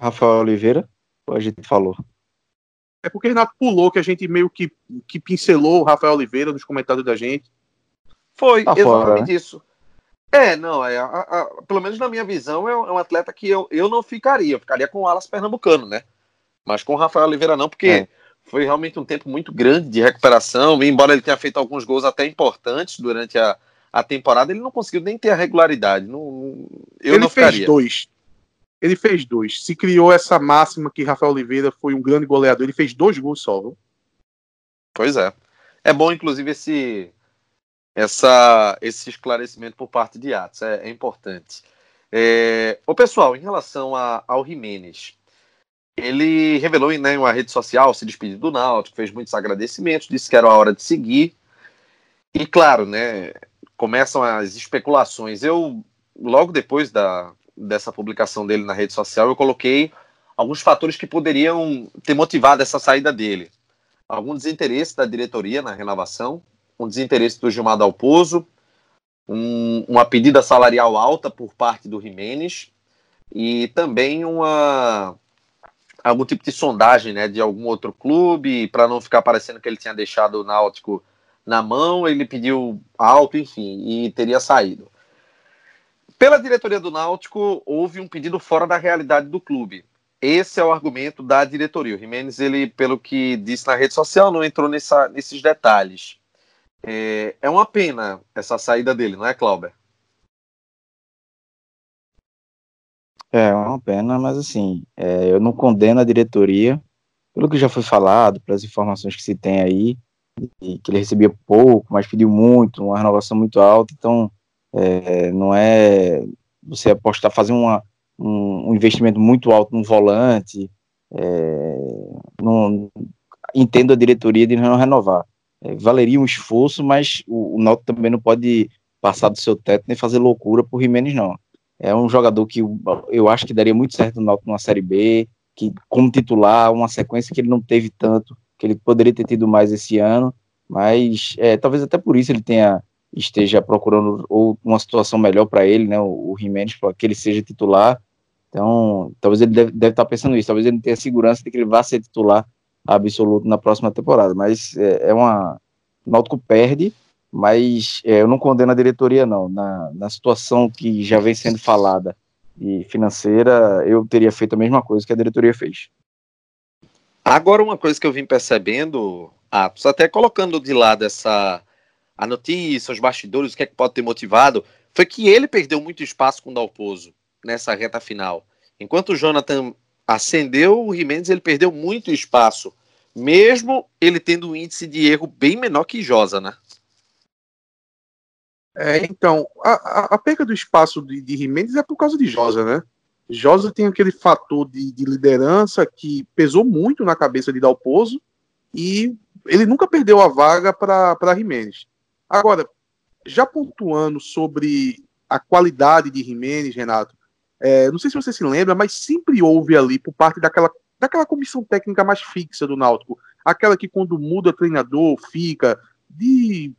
Rafael Oliveira, a gente falou.
É porque o Renato pulou que a gente meio que, que pincelou o Rafael Oliveira nos comentários da gente.
Foi, tá exatamente fora, né? isso. É, não, é, a, a, pelo menos na minha visão, é, é um atleta que eu, eu não ficaria, eu ficaria com o Alas Pernambucano, né? Mas com o Rafael Oliveira não, porque é. foi realmente um tempo muito grande de recuperação. E embora ele tenha feito alguns gols até importantes durante a, a temporada, ele não conseguiu nem ter a regularidade. Não, eu
ele
não
fez dois. Ele fez dois. Se criou essa máxima que Rafael Oliveira foi um grande goleador. Ele fez dois gols só. Viu?
Pois é. É bom, inclusive, esse, essa, esse esclarecimento por parte de Atos. É, é importante. É, o pessoal, em relação a, ao Jimenez, ele revelou em né, uma rede social, se despediu do Náutico, fez muitos agradecimentos, disse que era a hora de seguir. E claro, né, começam as especulações. Eu, logo depois da, dessa publicação dele na rede social, eu coloquei alguns fatores que poderiam ter motivado essa saída dele. Algum desinteresse da diretoria na renovação, um desinteresse do Gilmar Dalpozo, um, uma pedida salarial alta por parte do Jimenez e também uma algum tipo de sondagem né, de algum outro clube, para não ficar parecendo que ele tinha deixado o Náutico na mão, ele pediu alto, enfim, e teria saído. Pela diretoria do Náutico, houve um pedido fora da realidade do clube. Esse é o argumento da diretoria. O Jimenez, ele, pelo que disse na rede social, não entrou nessa, nesses detalhes. É, é uma pena essa saída dele, não é, Clauber?
É uma pena, mas assim, é, eu não condeno a diretoria, pelo que já foi falado, pelas informações que se tem aí, que ele recebia pouco, mas pediu muito, uma renovação muito alta, então é, não é você apostar, fazer uma, um, um investimento muito alto num volante, é, entendo a diretoria de não renovar. É, valeria um esforço, mas o, o também não pode passar do seu teto nem fazer loucura por Jimenez, não. É um jogador que eu acho que daria muito certo no Náutico numa Série B, que como titular, uma sequência que ele não teve tanto, que ele poderia ter tido mais esse ano, mas é, talvez até por isso ele tenha esteja procurando ou uma situação melhor para ele, né, o, o Jimenez, para que ele seja titular. Então, talvez ele deve, deve estar tá pensando isso, talvez ele tenha segurança de que ele vá ser titular absoluto na próxima temporada, mas é, é uma o Náutico perde mas é, eu não condeno a diretoria, não. Na, na situação que já vem sendo falada e financeira, eu teria feito a mesma coisa que a diretoria fez.
Agora, uma coisa que eu vim percebendo, Atos, até colocando de lado essa a notícia, os bastidores, o que é que pode ter motivado, foi que ele perdeu muito espaço com o Dalpozo nessa reta final. Enquanto o Jonathan acendeu, o Jimenez ele perdeu muito espaço, mesmo ele tendo um índice de erro bem menor que Josa, né?
É, então, a, a, perda do espaço de, de Jimenez é por causa de Josa, né? Josa tem aquele fator de, de, liderança que pesou muito na cabeça de Dalpozo e ele nunca perdeu a vaga para Jimenez. Agora, já pontuando sobre a qualidade de Jimenez, Renato, é, não sei se você se lembra, mas sempre houve ali, por parte daquela, daquela comissão técnica mais fixa do Náutico, aquela que quando muda treinador fica, de,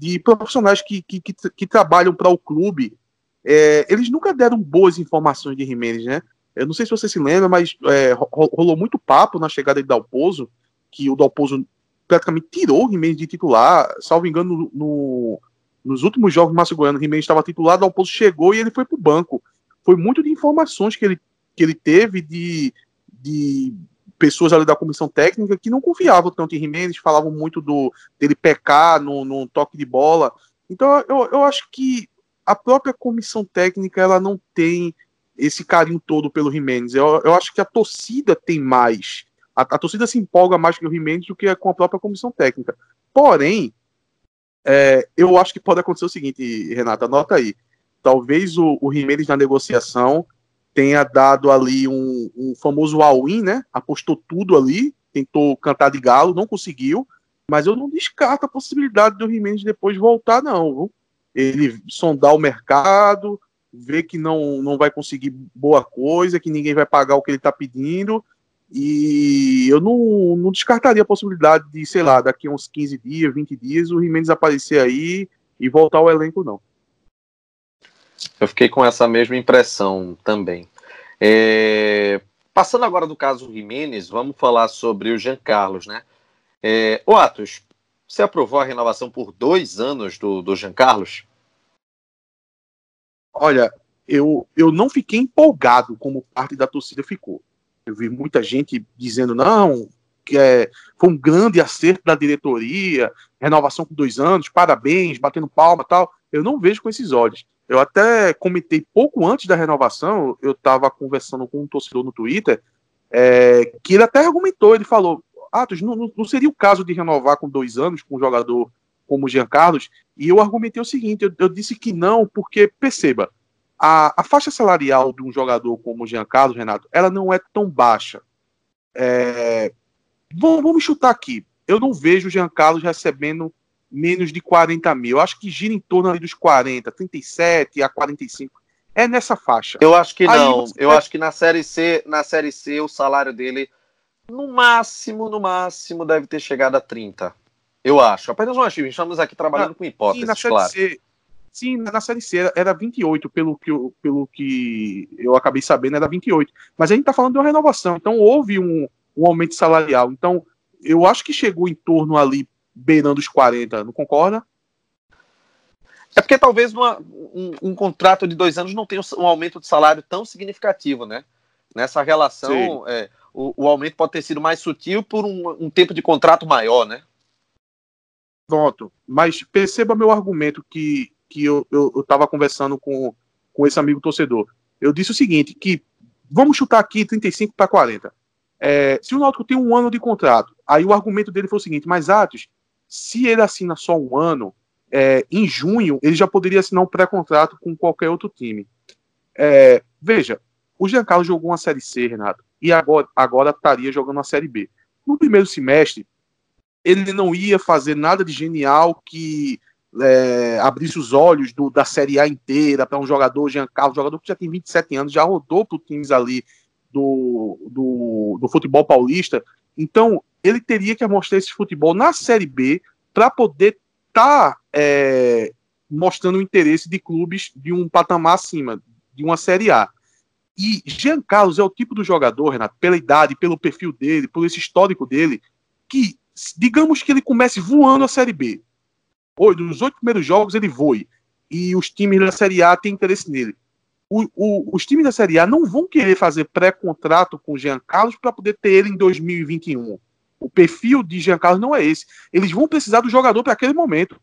de profissionais que, que, que, que trabalham para o clube, é, eles nunca deram boas informações de Jimenez, né? Eu não sei se você se lembra, mas é, rolou muito papo na chegada de Dalpozo, que o Dalpozo praticamente tirou o Jimenez de titular, salvo engano, no, no, nos últimos jogos do Márcio Goiano, o Jimenez estava titular, o Dalpozo chegou e ele foi para o banco. Foi muito de informações que ele, que ele teve de, de pessoas ali da comissão técnica que não confiavam tanto em Jimenez, falavam muito do dele pecar no, no toque de bola. Então eu, eu acho que a própria comissão técnica ela não tem esse carinho todo pelo Jimenez. Eu, eu acho que a torcida tem mais. A, a torcida se empolga mais com o Jimenez do que com a própria comissão técnica. Porém, é, eu acho que pode acontecer o seguinte, Renata, anota aí. Talvez o, o na negociação tenha dado ali um, um famoso all-in, né? Apostou tudo ali, tentou cantar de galo, não conseguiu. Mas eu não descarto a possibilidade do Jimenez depois voltar, não. Viu? Ele sondar o mercado, vê que não, não vai conseguir boa coisa, que ninguém vai pagar o que ele está pedindo. E eu não, não descartaria a possibilidade de, sei lá, daqui a uns 15 dias, 20 dias, o Jimenez aparecer aí e voltar ao elenco, não.
Eu fiquei com essa mesma impressão também. É... Passando agora do caso Jimenez, vamos falar sobre o Jean Carlos, né? É... O Atos, você aprovou a renovação por dois anos do, do Jean Carlos?
Olha, eu, eu não fiquei empolgado como parte da torcida ficou. Eu vi muita gente dizendo, não, que é, foi um grande acerto da diretoria, renovação por dois anos, parabéns, batendo palma tal. Eu não vejo com esses olhos. Eu até comentei pouco antes da renovação, eu estava conversando com um torcedor no Twitter, é, que ele até argumentou, ele falou, Atos, não, não, seria o caso de renovar com dois anos com um jogador como o Jean Carlos? E eu argumentei o seguinte, eu, eu disse que não, porque, perceba, a, a, faixa salarial de um jogador como o Jean Carlos, Renato, ela não é tão baixa. É, vamos, vamos chutar aqui. Eu não vejo o Jean Carlos recebendo menos de 40 mil. Eu acho que gira em torno ali dos 40, 37 a 45. É nessa faixa.
Eu acho que Aí não. Eu acho que na série C, na série C, o salário dele, no máximo, no máximo, deve ter chegado a 30. Eu acho. Apenas um achismo. Estamos aqui trabalhando ah, com hipóteses, na claro. C,
sim, na série C era 28, pelo que, eu, pelo que eu acabei sabendo, era 28. Mas a gente está falando de uma renovação. Então houve um, um aumento salarial. Então, eu acho que chegou em torno ali beirando os 40, não concorda?
É porque talvez uma, um, um, contrato de dois anos não tenha um aumento de salário tão significativo, né? Nessa relação, é, o, o, aumento pode ter sido mais sutil por um, um tempo de contrato maior, né?
Pronto. Mas perceba meu argumento que, que eu estava conversando com, com esse amigo torcedor. Eu disse o seguinte, que vamos chutar aqui 35 para 40. É, se o Náutico tem um ano de contrato, aí o argumento dele foi o seguinte, mas Atos, se ele assina só um ano, é, em junho ele já poderia assinar um pré-contrato com qualquer outro time. É, veja, o Jean Carlos jogou uma Série C, Renato, e agora, agora estaria jogando uma Série B. No primeiro semestre, ele não ia fazer nada de genial que é, abrisse os olhos do, da Série A inteira para um jogador, Jean Carlos, jogador que já tem 27 anos, já rodou para times ali do, do, do futebol paulista. Então, ele teria que mostrar esse futebol na Série B para poder estar tá, é, mostrando o interesse de clubes de um patamar acima, de uma Série A. E Jean Carlos é o tipo do jogador, Renato, pela idade, pelo perfil dele, por esse histórico dele, que, digamos que ele comece voando a Série B. Hoje, nos oito primeiros jogos, ele voe. E os times da Série A têm interesse nele. O, o, os times da Série A não vão querer fazer pré-contrato com o Jean Carlos para poder ter ele em 2021. O perfil de Jean Carlos não é esse. Eles vão precisar do jogador para aquele momento.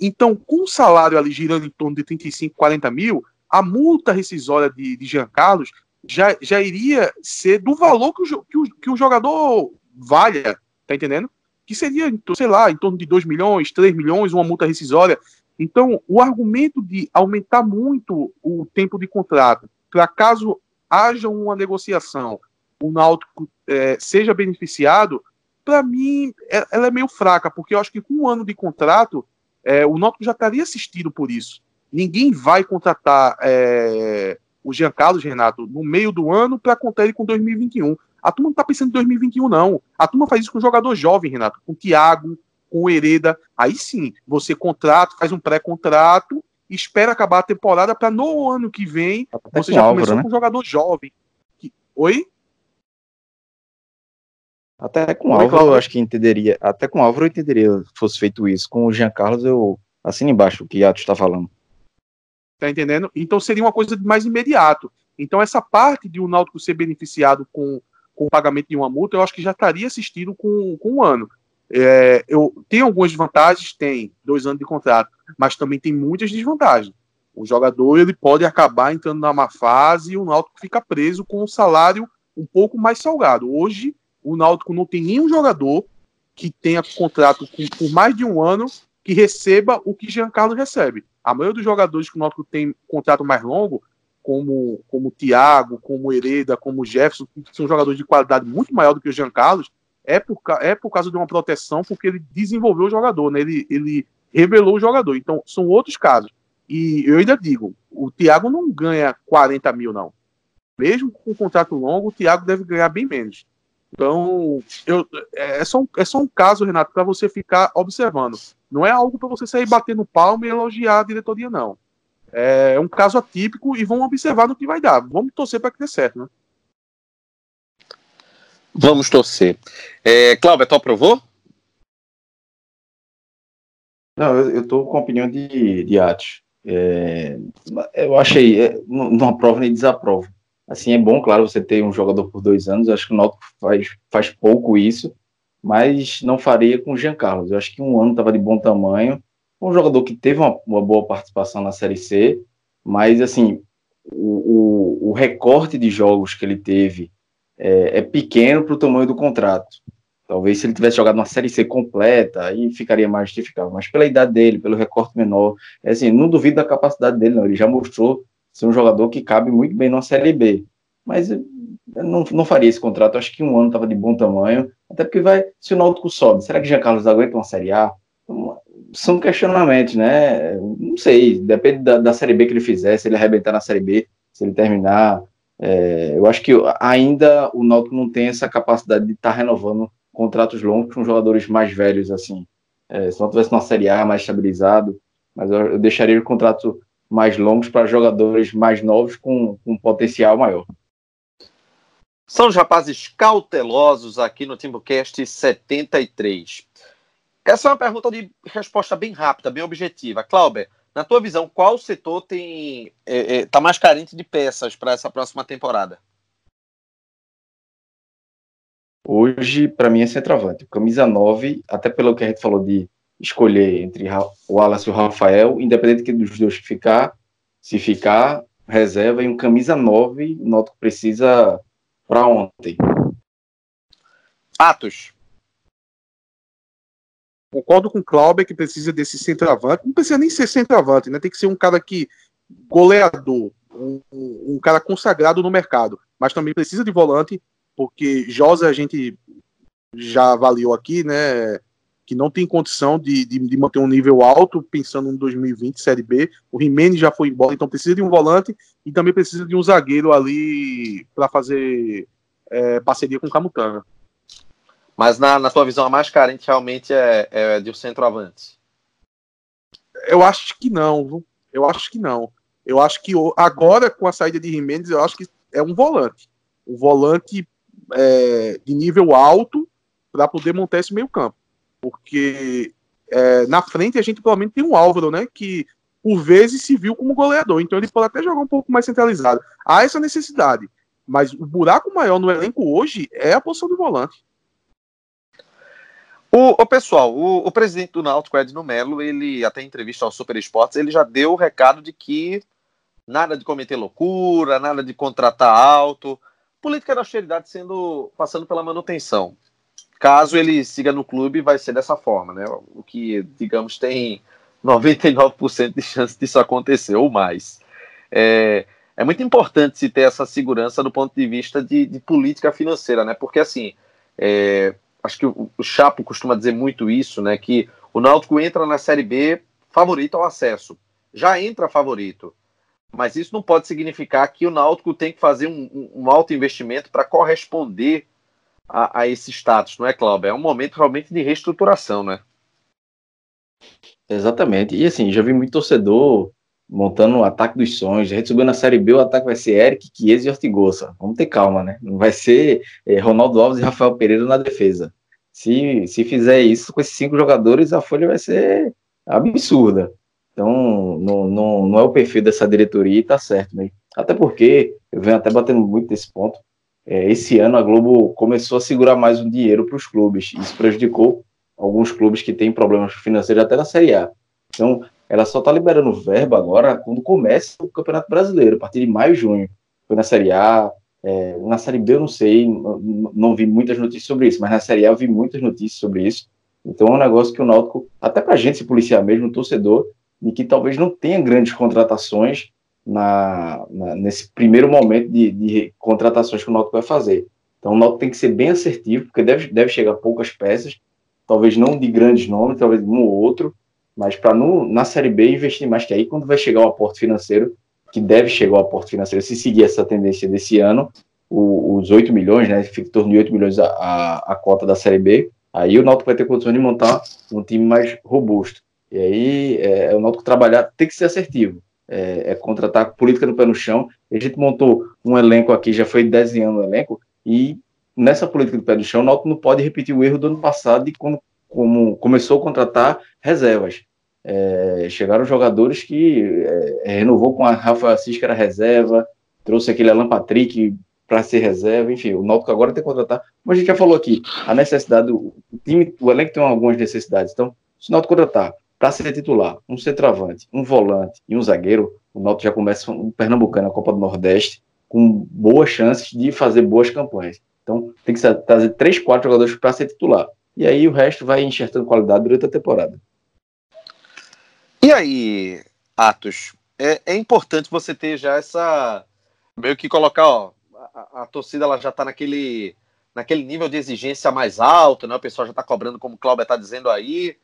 Então, com o salário ali girando em torno de 35, 40 mil, a multa rescisória de, de Jean Carlos já, já iria ser do valor que o, que o, que o jogador valha, tá entendendo? Que seria, sei lá, em torno de 2 milhões, 3 milhões, uma multa rescisória. Então, o argumento de aumentar muito o tempo de contrato, para caso haja uma negociação, o Náutico é, seja beneficiado, para mim, é, ela é meio fraca, porque eu acho que com um ano de contrato, é, o Náutico já estaria assistido por isso. Ninguém vai contratar é, o Jean Carlos, Renato, no meio do ano para contar ele com 2021. A turma não está pensando em 2021, não. A turma faz isso com jogador jovem, Renato, com o Thiago, com o Hereda. Aí sim, você contrata, faz um pré-contrato, espera acabar a temporada para no ano que vem Até você já Álvaro, começou né? com um jogador jovem. Que... Oi?
Até com o Álvaro eu acho que entenderia. Até com o Álvaro eu entenderia se fosse feito isso. Com o Jean Carlos eu assino embaixo o que Atos está falando.
Tá entendendo? Então seria uma coisa mais imediato. Então essa parte de o Náutico ser beneficiado com, com o pagamento de uma multa, eu acho que já estaria assistido com, com um ano. É, eu tem algumas vantagens, tem dois anos de contrato, mas também tem muitas desvantagens. O jogador ele pode acabar entrando na má fase e o Náutico fica preso com um salário um pouco mais salgado. Hoje o Náutico não tem nenhum jogador que tenha contrato com, por mais de um ano que receba o que Jean Carlos recebe. A maioria dos jogadores que o Náutico tem contrato mais longo, como, como Thiago, como Hereda, como Jefferson, que são jogadores de qualidade muito maior do que o Jean Carlos, é por, é por causa de uma proteção, porque ele desenvolveu o jogador, né? ele, ele revelou o jogador. Então, são outros casos. E eu ainda digo, o Thiago não ganha 40 mil, não. Mesmo com um contrato longo, o Thiago deve ganhar bem menos. Então, eu, é, só um, é só um caso, Renato, para você ficar observando. Não é algo para você sair batendo palma e elogiar a diretoria, não. É um caso atípico e vamos observar no que vai dar. Vamos torcer para que dê certo, né?
Vamos torcer. É, Cláudio, tu aprovou?
Não, eu estou com a opinião de, de Ati. É, eu achei, é, não, não aprovo nem desaprovo. Assim, é bom, claro, você ter um jogador por dois anos. Eu acho que o Náutico faz, faz pouco isso, mas não faria com o Jean Carlos. Eu acho que um ano estava de bom tamanho. Um jogador que teve uma, uma, boa participação na Série C, mas, assim, o, o, o recorte de jogos que ele teve é, é pequeno para o tamanho do contrato. Talvez se ele tivesse jogado uma Série C completa, aí ficaria mais justificável. Mas pela idade dele, pelo recorte menor, é assim, não duvido da capacidade dele, não. Ele já mostrou ser um jogador que cabe muito bem na Série B. Mas eu não, não faria esse contrato. Acho que um ano estava de bom tamanho. Até porque vai, se o Náutico sobe, será que Jean Carlos aguenta uma Série A? São questionamentos, né? Não sei, depende da, da Série B que ele fizer, se ele arrebentar na Série B, se ele terminar. É, eu acho que ainda o Náutico não tem essa capacidade de estar tá renovando contratos longos com jogadores mais velhos, assim. É, se não tivesse uma Série A mais estabilizado, mas eu, eu deixaria o contrato mais longos para jogadores mais novos com, com potencial maior.
São os rapazes cautelosos aqui no Timbucast 73. Essa é uma pergunta de resposta bem rápida, bem objetiva. Clauber, na tua visão, qual setor tem é, é, tá mais carente de peças para essa próxima temporada?
Hoje, para mim, é centroavante. Camisa 9, até pelo que a gente falou de escolher entre o Wallace e o Rafael, independente dos dois ficar, se ficar, reserva e um camisa 9, noto que precisa para ontem.
Atos.
Concordo com o Clauber que precisa desse centroavante. Não precisa nem ser centroavante, né? Tem que ser um cara que goleador, um, um cara consagrado no mercado, mas também precisa de volante, porque Josa a gente já avaliou aqui, né? que não tem condição de, de, de, manter um nível alto, pensando em 2020, Série B. O Jimenez já foi embora, então precisa de um volante e também precisa de um zagueiro ali para fazer é, parceria com o Camutanga.
Mas na, na tua visão, a mais carente realmente é, é de um centroavante?
Eu acho que não, eu acho que não. Eu acho que agora, com a saída de Jimenez, eu acho que é um volante. Um volante é, de nível alto para poder montar esse meio campo. Porque é, na frente a gente provavelmente tem um Álvaro, né? Que por vezes se viu como goleador, então ele pode até jogar um pouco mais centralizado. Há essa necessidade. Mas o buraco maior no elenco hoje é a posição do volante.
O, o pessoal, o, o, presidente do Náutico, Edno Melo, ele até em entrevista ao Super Esportes, ele já deu o recado de que nada de cometer loucura, nada de contratar alto, política da austeridade sendo passando pela manutenção. Caso ele siga no clube, vai ser dessa forma, né? O que, digamos, tem 99% de chance disso acontecer, ou mais. É, é muito importante se ter essa segurança do ponto de vista de, de política financeira, né? Porque, assim, é, acho que o, o Chapo costuma dizer muito isso, né? Que o Náutico entra na Série B favorito ao acesso. Já entra favorito. Mas isso não pode significar que o Náutico tem que fazer um, um, alto investimento para corresponder a, a, esse status, não é, Cláudio? É um momento realmente de reestruturação, né?
Exatamente. E assim, já vi muito torcedor montando o ataque dos sonhos. A gente subiu na Série B, o ataque vai ser Eric, Chiesa e Ortigosa. Vamos ter calma, né? Não vai ser é, Ronaldo Alves e Rafael Pereira na defesa. Se, se fizer isso com esses cinco jogadores, a folha vai ser absurda. Então, não, não, não é o perfil dessa diretoria e tá certo, né? Até porque, eu venho até batendo muito nesse ponto, é, esse ano a Globo começou a segurar mais o dinheiro para os clubes. Isso prejudicou alguns clubes que têm problemas financeiros até na Série A. Então, ela só está liberando verba agora quando começa o Campeonato Brasileiro, a partir de maio e junho. Foi na Série A, é, na Série B eu não sei, não, vi muitas notícias sobre isso, mas na Série A eu vi muitas notícias sobre isso. Então é um negócio que o Náutico, até para a gente se policiar mesmo, o torcedor, de que talvez não tenha grandes contratações na, na nesse primeiro momento de, de, contratações que o Náutico vai fazer. Então o Náutico tem que ser bem assertivo, porque deve, deve chegar poucas peças, talvez não de grandes nomes, talvez um ou outro, mas para na Série B investir mais, que aí quando vai chegar o aporte financeiro, que deve chegar o aporte financeiro, se seguir essa tendência desse ano, o, os 8 milhões, né, fica em torno de 8 milhões a, a, a cota da Série B, aí o Náutico vai ter condições de montar um time mais robusto. E aí é, é o Náutico trabalhar, tem que ser assertivo, é, é, contratar política no pé no chão. A gente montou um elenco aqui, já foi desenhando o elenco, e nessa política do pé no chão, o Náutico não pode repetir o erro do ano passado de quando como começou a contratar reservas. É, chegaram jogadores que é, renovou com a Rafa Assis, que era reserva, trouxe aquele Alan Patrick para ser reserva, enfim, o Náutico agora tem que contratar. Como a gente já falou aqui, a necessidade, o time, o elenco tem algumas necessidades. Então, se o Náutico contratar para ser titular, um centroavante, um volante e um zagueiro, o Náutico já começa um pernambucano na Copa do Nordeste com boas chances de fazer boas campanhas. Então, tem que trazer três, quatro jogadores para ser titular. E aí o resto vai enxertando qualidade durante a temporada.
E aí, Atos, é, é importante você ter já essa. meio que colocar, ó, a, a torcida ela já está naquele, naquele nível de exigência mais alto, né? O pessoal já está cobrando, como o Cláudio está dizendo aí.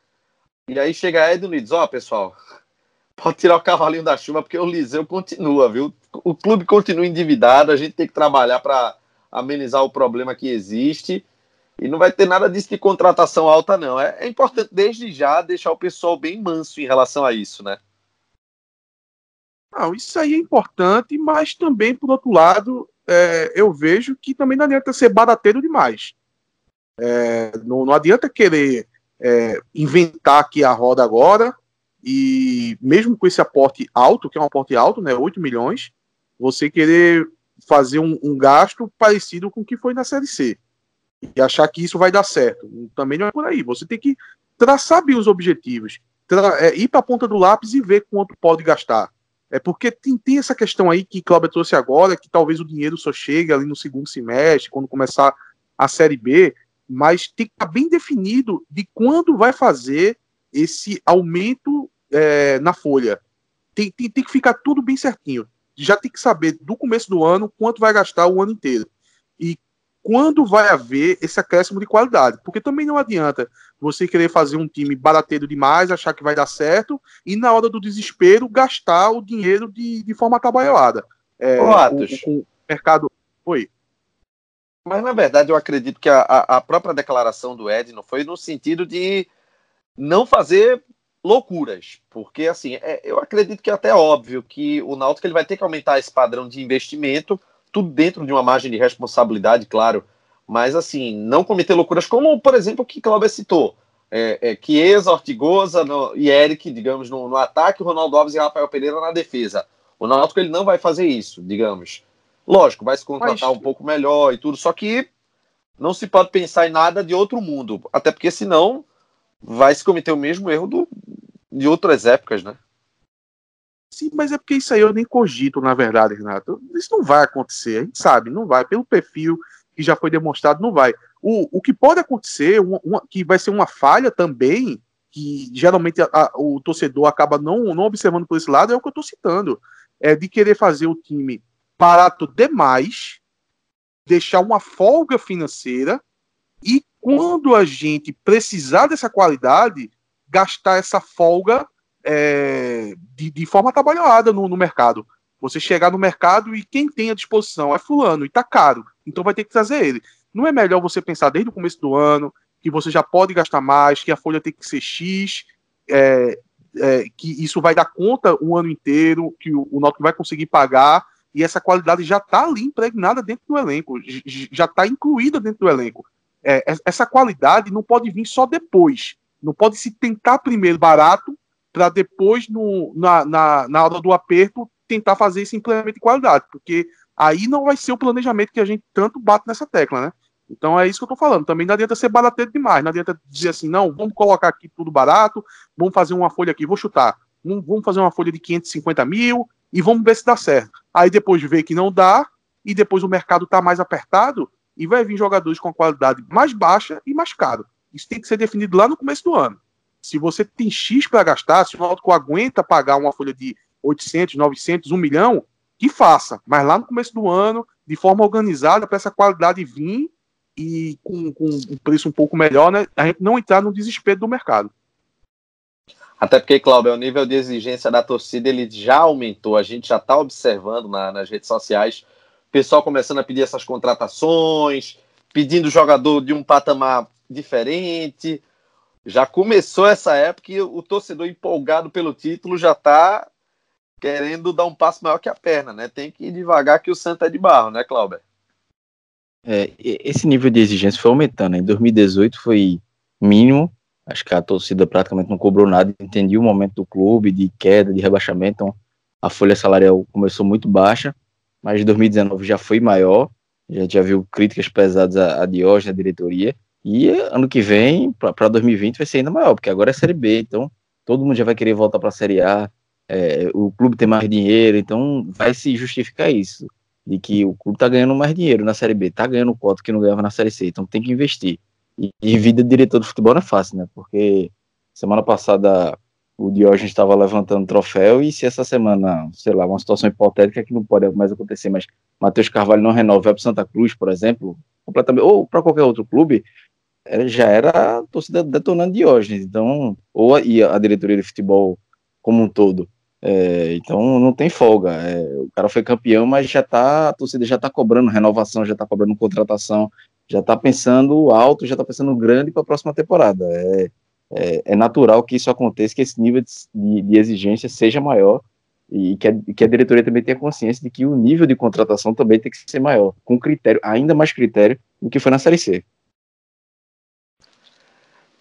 E aí chega Edno e diz, ó, pessoal, pode tirar o cavalinho da chuva, porque o Liseu continua, viu? O clube continua endividado, a gente tem que trabalhar para amenizar o problema que existe. E não vai ter nada disso de contratação alta, não. É, é, importante, desde já, deixar o pessoal bem manso em relação a isso, né?
Não, isso aí é importante, mas também, por outro lado, é, eu vejo que também não adianta ser barateiro demais. É, não, não, adianta querer é, inventar aqui a roda agora, e mesmo com esse aporte alto, que é um aporte alto, né, 8 milhões, você querer fazer um, um gasto parecido com o que foi na Série C e achar que isso vai dar certo. Também não é por aí. Você tem que traçar bem os objetivos, é, ir para a ponta do lápis e ver quanto pode gastar. É porque tem, tem essa questão aí que Cláudio trouxe agora, que talvez o dinheiro só chegue ali no segundo semestre, quando começar a Série B, mas tem que estar tá bem definido de quando vai fazer esse aumento é, na folha. Tem, tem, tem que ficar tudo bem certinho. Já tem que saber do começo do ano quanto vai gastar o ano inteiro. E quando vai haver esse acréscimo de qualidade. Porque também não adianta você querer fazer um time barateiro demais, achar que vai dar certo, e na hora do desespero gastar o dinheiro de, de forma trabalhada. É, Ô, Atos. O, o, mercado. Oi.
Mas na verdade eu acredito que a, a própria declaração do Ed não foi no sentido de não fazer loucuras, porque assim, é, eu acredito que é até óbvio que o Náutico ele vai ter que aumentar esse padrão de investimento tudo dentro de uma margem de responsabilidade, claro, mas assim, não cometer loucuras, como por exemplo o que Cláudio citou. É, é, Chiesa, Ortigosa no, e Eric, digamos, no, no, ataque, Ronaldo Alves e Rafael Pereira na defesa. O Náutico ele não vai fazer isso, digamos. Lógico, vai se contratar Mas... um pouco melhor e tudo, só que não se pode pensar em nada de outro mundo, até porque senão vai se cometer o mesmo erro do, de outras épocas, né?
Sim, mas é porque isso aí eu nem cogito, na verdade, Renato. Isso não vai acontecer, a gente sabe, não vai. Pelo perfil que já foi demonstrado, não vai. O, o que pode acontecer, uma, uma, que vai ser uma falha também, que geralmente a, a, o torcedor acaba não, não observando por esse lado, é o que eu estou citando. É de querer fazer o time barato demais, deixar uma folga financeira e quando a gente precisar dessa qualidade, gastar essa folga é, de, de, forma trabalhada no, no, mercado. Você chegar no mercado e quem tem à disposição é fulano e tá caro, então vai ter que trazer ele. Não é melhor você pensar desde o começo do ano que você já pode gastar mais, que a folha tem que ser X, é, é, que isso vai dar conta o ano inteiro, que o, o vai conseguir pagar, e essa qualidade já está ali impregnada dentro do elenco, já está incluída dentro do elenco. É, essa qualidade não pode vir só depois. Não pode se tentar primeiro barato para depois, no, na, na, na hora do aperto, tentar fazer esse implemento de qualidade, porque aí não vai ser o planejamento que a gente tanto bate nessa tecla, né? Então é isso que eu tô falando. Também não adianta ser barateiro demais. Não adianta dizer assim, não, vamos colocar aqui tudo barato, vamos fazer uma folha aqui, vou chutar. Vamos fazer uma folha de 550 mil e vamos ver se dá certo. Aí depois vê que não dá, e depois o mercado tá mais apertado, e vai vir jogadores com qualidade mais baixa e mais caro. Isso tem que ser definido lá no começo do ano. Se você tem X para gastar, se o Náutico aguenta pagar uma folha de 800, 900, 1 milhão, que faça. Mas lá no começo do ano, de forma organizada, para essa qualidade vir e com, com um preço um pouco melhor, né, a gente não entrar no desespero do mercado.
Até porque, Cláudio, o nível de exigência da torcida ele já aumentou. A gente já está observando na, nas redes sociais o pessoal começando a pedir essas contratações, pedindo jogador de um patamar diferente. Já começou essa época e o torcedor empolgado pelo título já está querendo dar um passo maior que a perna, né? Tem que ir devagar que o Santa é de barro, né, Cláudio?
É, esse nível de exigência foi aumentando. Em 2018 foi mínimo. Acho que a torcida praticamente não cobrou nada, entendia o momento do clube, de queda, de rebaixamento. Então, a folha salarial começou muito baixa, mas em 2019 já foi maior. A gente já viu críticas pesadas a, a Diógenes, a diretoria. E ano que vem, para 2020, vai ser ainda maior, porque agora é Série B. Então, todo mundo já vai querer voltar para a Série A. É, o clube tem mais dinheiro, então vai se justificar isso de que o clube está ganhando mais dinheiro na Série B, está ganhando quanto que não ganhava na Série C, então tem que investir. E, e vida de diretor de futebol não é fácil, né? Porque semana passada o Diógenes estava levantando troféu e se essa semana, sei lá, uma situação hipotética que não pode mais acontecer, mas Matheus Carvalho não renova, vai para Santa Cruz, por exemplo, completamente, ou para qualquer outro clube, já era a torcida detonando Diógenes, então, ou a, a diretoria de futebol como um todo. É, então não tem folga. É, o cara foi campeão, mas já tá, a torcida já tá cobrando renovação, já tá cobrando contratação, já tá pensando alto, já tá pensando grande para a próxima temporada. É, é, é, natural que isso aconteça, que esse nível de, de exigência seja maior e que a, que a, diretoria também tenha consciência de que o nível de contratação também tem que ser maior, com critério, ainda mais critério do que foi na Série C.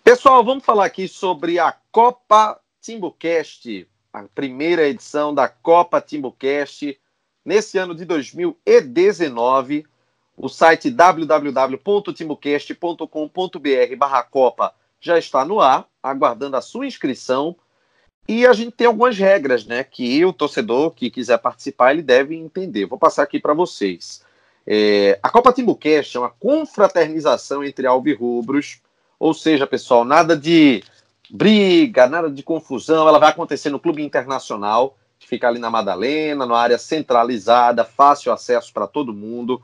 Pessoal, vamos falar aqui sobre a Copa Timbucast a primeira edição da Copa Timbucast nesse ano de 2019. O site www.timbucast.com.br barra Copa já está no ar, aguardando a sua inscrição. E a gente tem algumas regras, né, que o torcedor que quiser participar, ele deve entender. Vou passar aqui para vocês. É, a Copa Timbucast é uma confraternização entre alvirrubros, ou seja, pessoal, nada de briga, nada de confusão. Ela vai acontecer no Clube Internacional, que fica ali na Madalena, numa área centralizada, fácil acesso para todo mundo.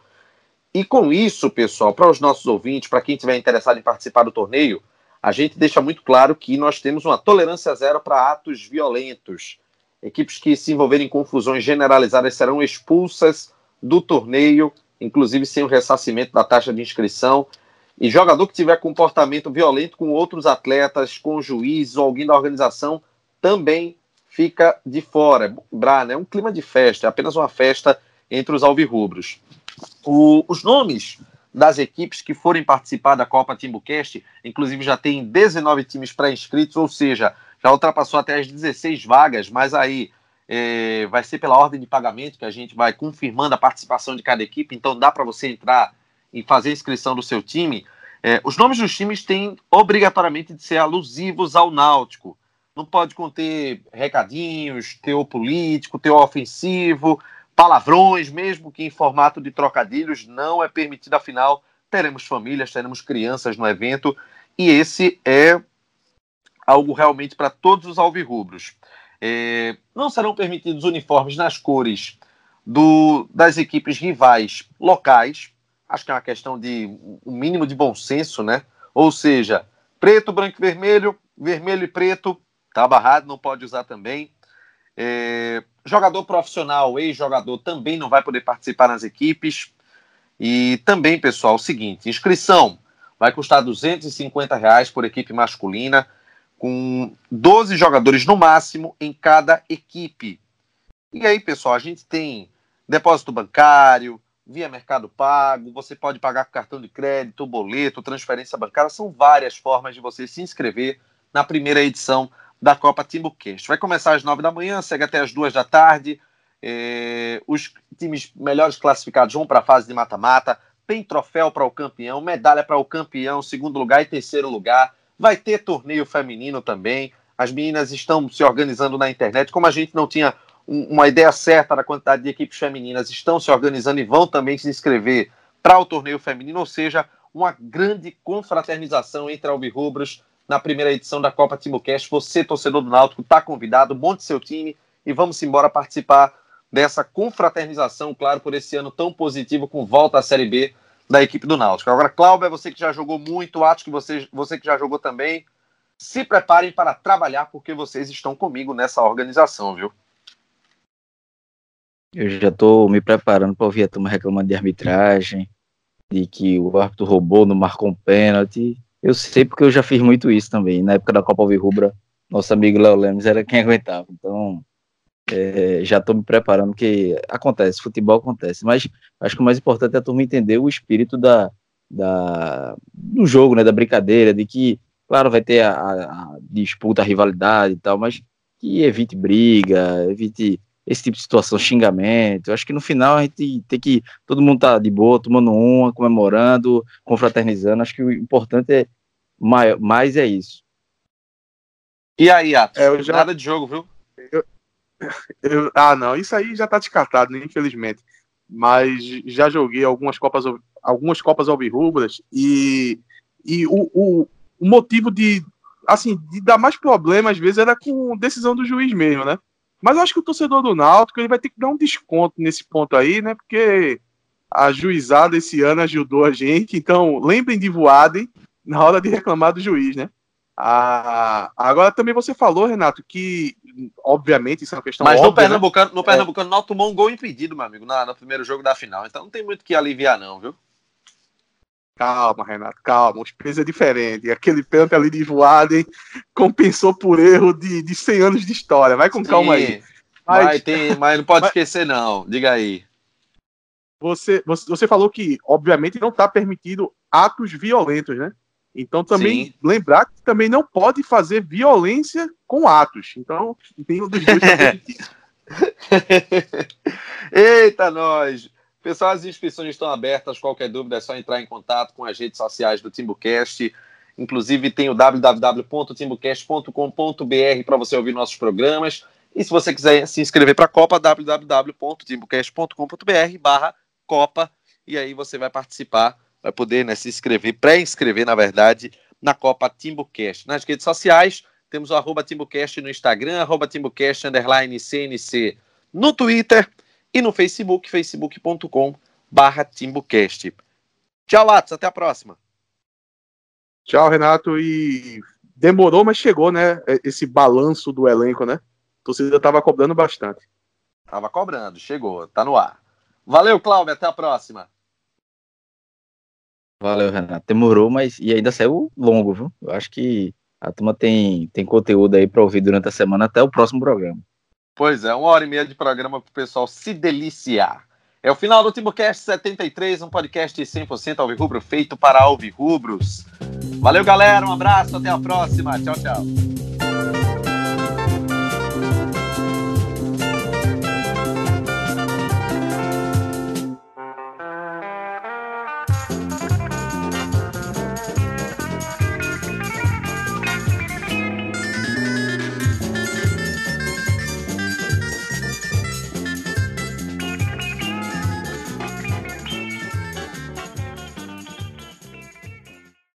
E com isso, pessoal, para os nossos ouvintes, para quem estiver interessado em participar do torneio, a gente deixa muito claro que nós temos uma tolerância zero para atos violentos. Equipes que se envolverem em confusões generalizadas serão expulsas do torneio, inclusive sem o ressarcimento da taxa de inscrição. E jogador que tiver comportamento violento com outros atletas, com juízes ou alguém da organização, também fica de fora. Bra, né? É um clima de festa, é apenas uma festa entre os alvirrubros. O, os nomes das equipes que forem participar da Copa Timbucast, inclusive já tem 19 times pré-inscritos, ou seja, já ultrapassou até as 16 vagas, mas aí é, vai ser pela ordem de pagamento que a gente vai confirmando a participação de cada equipe, então dá para você entrar e fazer inscrição do seu time, é, os nomes dos times têm obrigatoriamente de ser alusivos ao Náutico. Não pode conter recadinhos, teor político, teor ofensivo, palavrões, mesmo que em formato de trocadilhos, não é permitido, afinal, teremos famílias, teremos crianças no evento, e esse é algo realmente para todos os alvirrubros. É, não serão permitidos uniformes nas cores do, das equipes rivais locais, acho que é uma questão de um mínimo de bom senso, né? Ou seja, preto, branco e vermelho, vermelho e preto, tá barrado, não pode usar também. É, jogador profissional, ex-jogador, também não vai poder participar nas equipes. E também, pessoal, o seguinte: inscrição vai custar 250 reais por equipe masculina, com 12 jogadores no máximo em cada equipe. E aí, pessoal, a gente tem depósito bancário, via Mercado Pago, você pode pagar com cartão de crédito, boleto, transferência bancária, são várias formas de você se inscrever na primeira edição da Copa Timbucast. Vai começar às nove da manhã, segue até às duas da tarde. É, os times melhores classificados vão para a fase de mata-mata. Tem troféu para o campeão, medalha para o campeão, segundo lugar e terceiro lugar. Vai ter torneio feminino também. As meninas estão se organizando na internet. Como a gente não tinha uma ideia certa da quantidade de equipes femininas estão se organizando e vão também se inscrever para o torneio feminino, ou seja, uma grande confraternização entre albirrubros na primeira edição da Copa Timocast. Você, torcedor do Náutico, está convidado, monte seu time e vamos embora participar dessa confraternização, claro, por esse ano tão positivo com volta à Série B da equipe do Náutico. Agora, Cláudio, é você que já jogou muito, acho que você, você que já jogou também, se preparem para trabalhar porque vocês estão comigo nessa organização, viu?
Eu já estou me preparando para ouvir a turma reclamando de arbitragem, de que o árbitro roubou, não marcou um pênalti. Eu sei porque eu já fiz muito isso também. Na época da Copa Alvirrubra, nosso amigo Léo Lemos era quem aguentava. Então, é, já estou me preparando, que acontece, futebol acontece. Mas acho que o mais importante é a turma entender o espírito da, da, do jogo, né, da brincadeira, de que, claro, vai ter a, a disputa, a rivalidade e tal, mas que evite briga, evite esse tipo de situação, xingamento. Eu acho que no final a gente tem que. Todo mundo tá de boa, tomando uma, comemorando, confraternizando. Acho que o importante é mais, mais é isso.
E aí, Atos? É, já... Nada de jogo, viu?
Eu, eu, ah, não, isso aí já tá descartado, né, infelizmente. Mas já joguei algumas Copas, algumas Copas Alvirrubras e, e o, o, o motivo de, assim, de dar mais problema às vezes era com decisão do juiz mesmo, né? Mas eu acho que o torcedor do Náutico ele vai ter que dar um desconto nesse ponto aí, né? Porque a juizada esse ano ajudou a gente. Então, lembrem de Voaden na hora de reclamar do juiz, né? Ah, agora também você falou, Renato, que obviamente isso é uma questão
Mas
óbvia,
no Pernambucano, né? no Pernambucano, é. tomou um gol impedido, meu amigo, no primeiro jogo da final. Então não tem muito que aliviar não, viu?
Calma, Renato, calma. Os pesos é diferente. Aquele pênalti ali de Voaden compensou por erro de, de 100 anos de história. Vai com Sim, calma aí.
Mas, vai, tem, mas não pode mas, esquecer, não. Diga aí.
Você, você, você falou que, obviamente, não está permitido atos violentos, né? Então também Sim. lembrar que também não pode fazer violência com atos. Então, tem um dos dois
Eita, nós! Pessoal, as inscrições estão abertas. Qualquer dúvida é só entrar em contato com as redes sociais do Timbucast. Inclusive tem o www.timbucast.com.br para você ouvir nossos programas. E se você quiser se inscrever para a Copa, www.timbucast.com.br barra Copa. E aí você vai participar, vai poder né, se inscrever, pré-inscrever, na verdade, na Copa Timbucast. Nas redes sociais, temos o arroba Timbucast no Instagram, arroba Timbucast, underline CNC no Twitter e no Facebook, facebook.com barra TimbuCast. Tchau, Atos, até a próxima.
Tchau, Renato, e demorou, mas chegou, né, esse balanço do elenco, né? A torcida tava cobrando bastante.
Tava cobrando, chegou, tá no ar. Valeu, Cláudio, até a próxima.
Valeu, Renato. Demorou, mas e ainda saiu longo, viu? Eu acho que a turma tem, tem conteúdo aí para ouvir durante a semana até o próximo programa.
Pois é, uma hora e meia de programa para o pessoal se deliciar. É o final do TimbuCast 73, um podcast 100% alvirrubro feito para alvirrubros. Valeu, galera, um abraço, até a próxima. Tchau, tchau.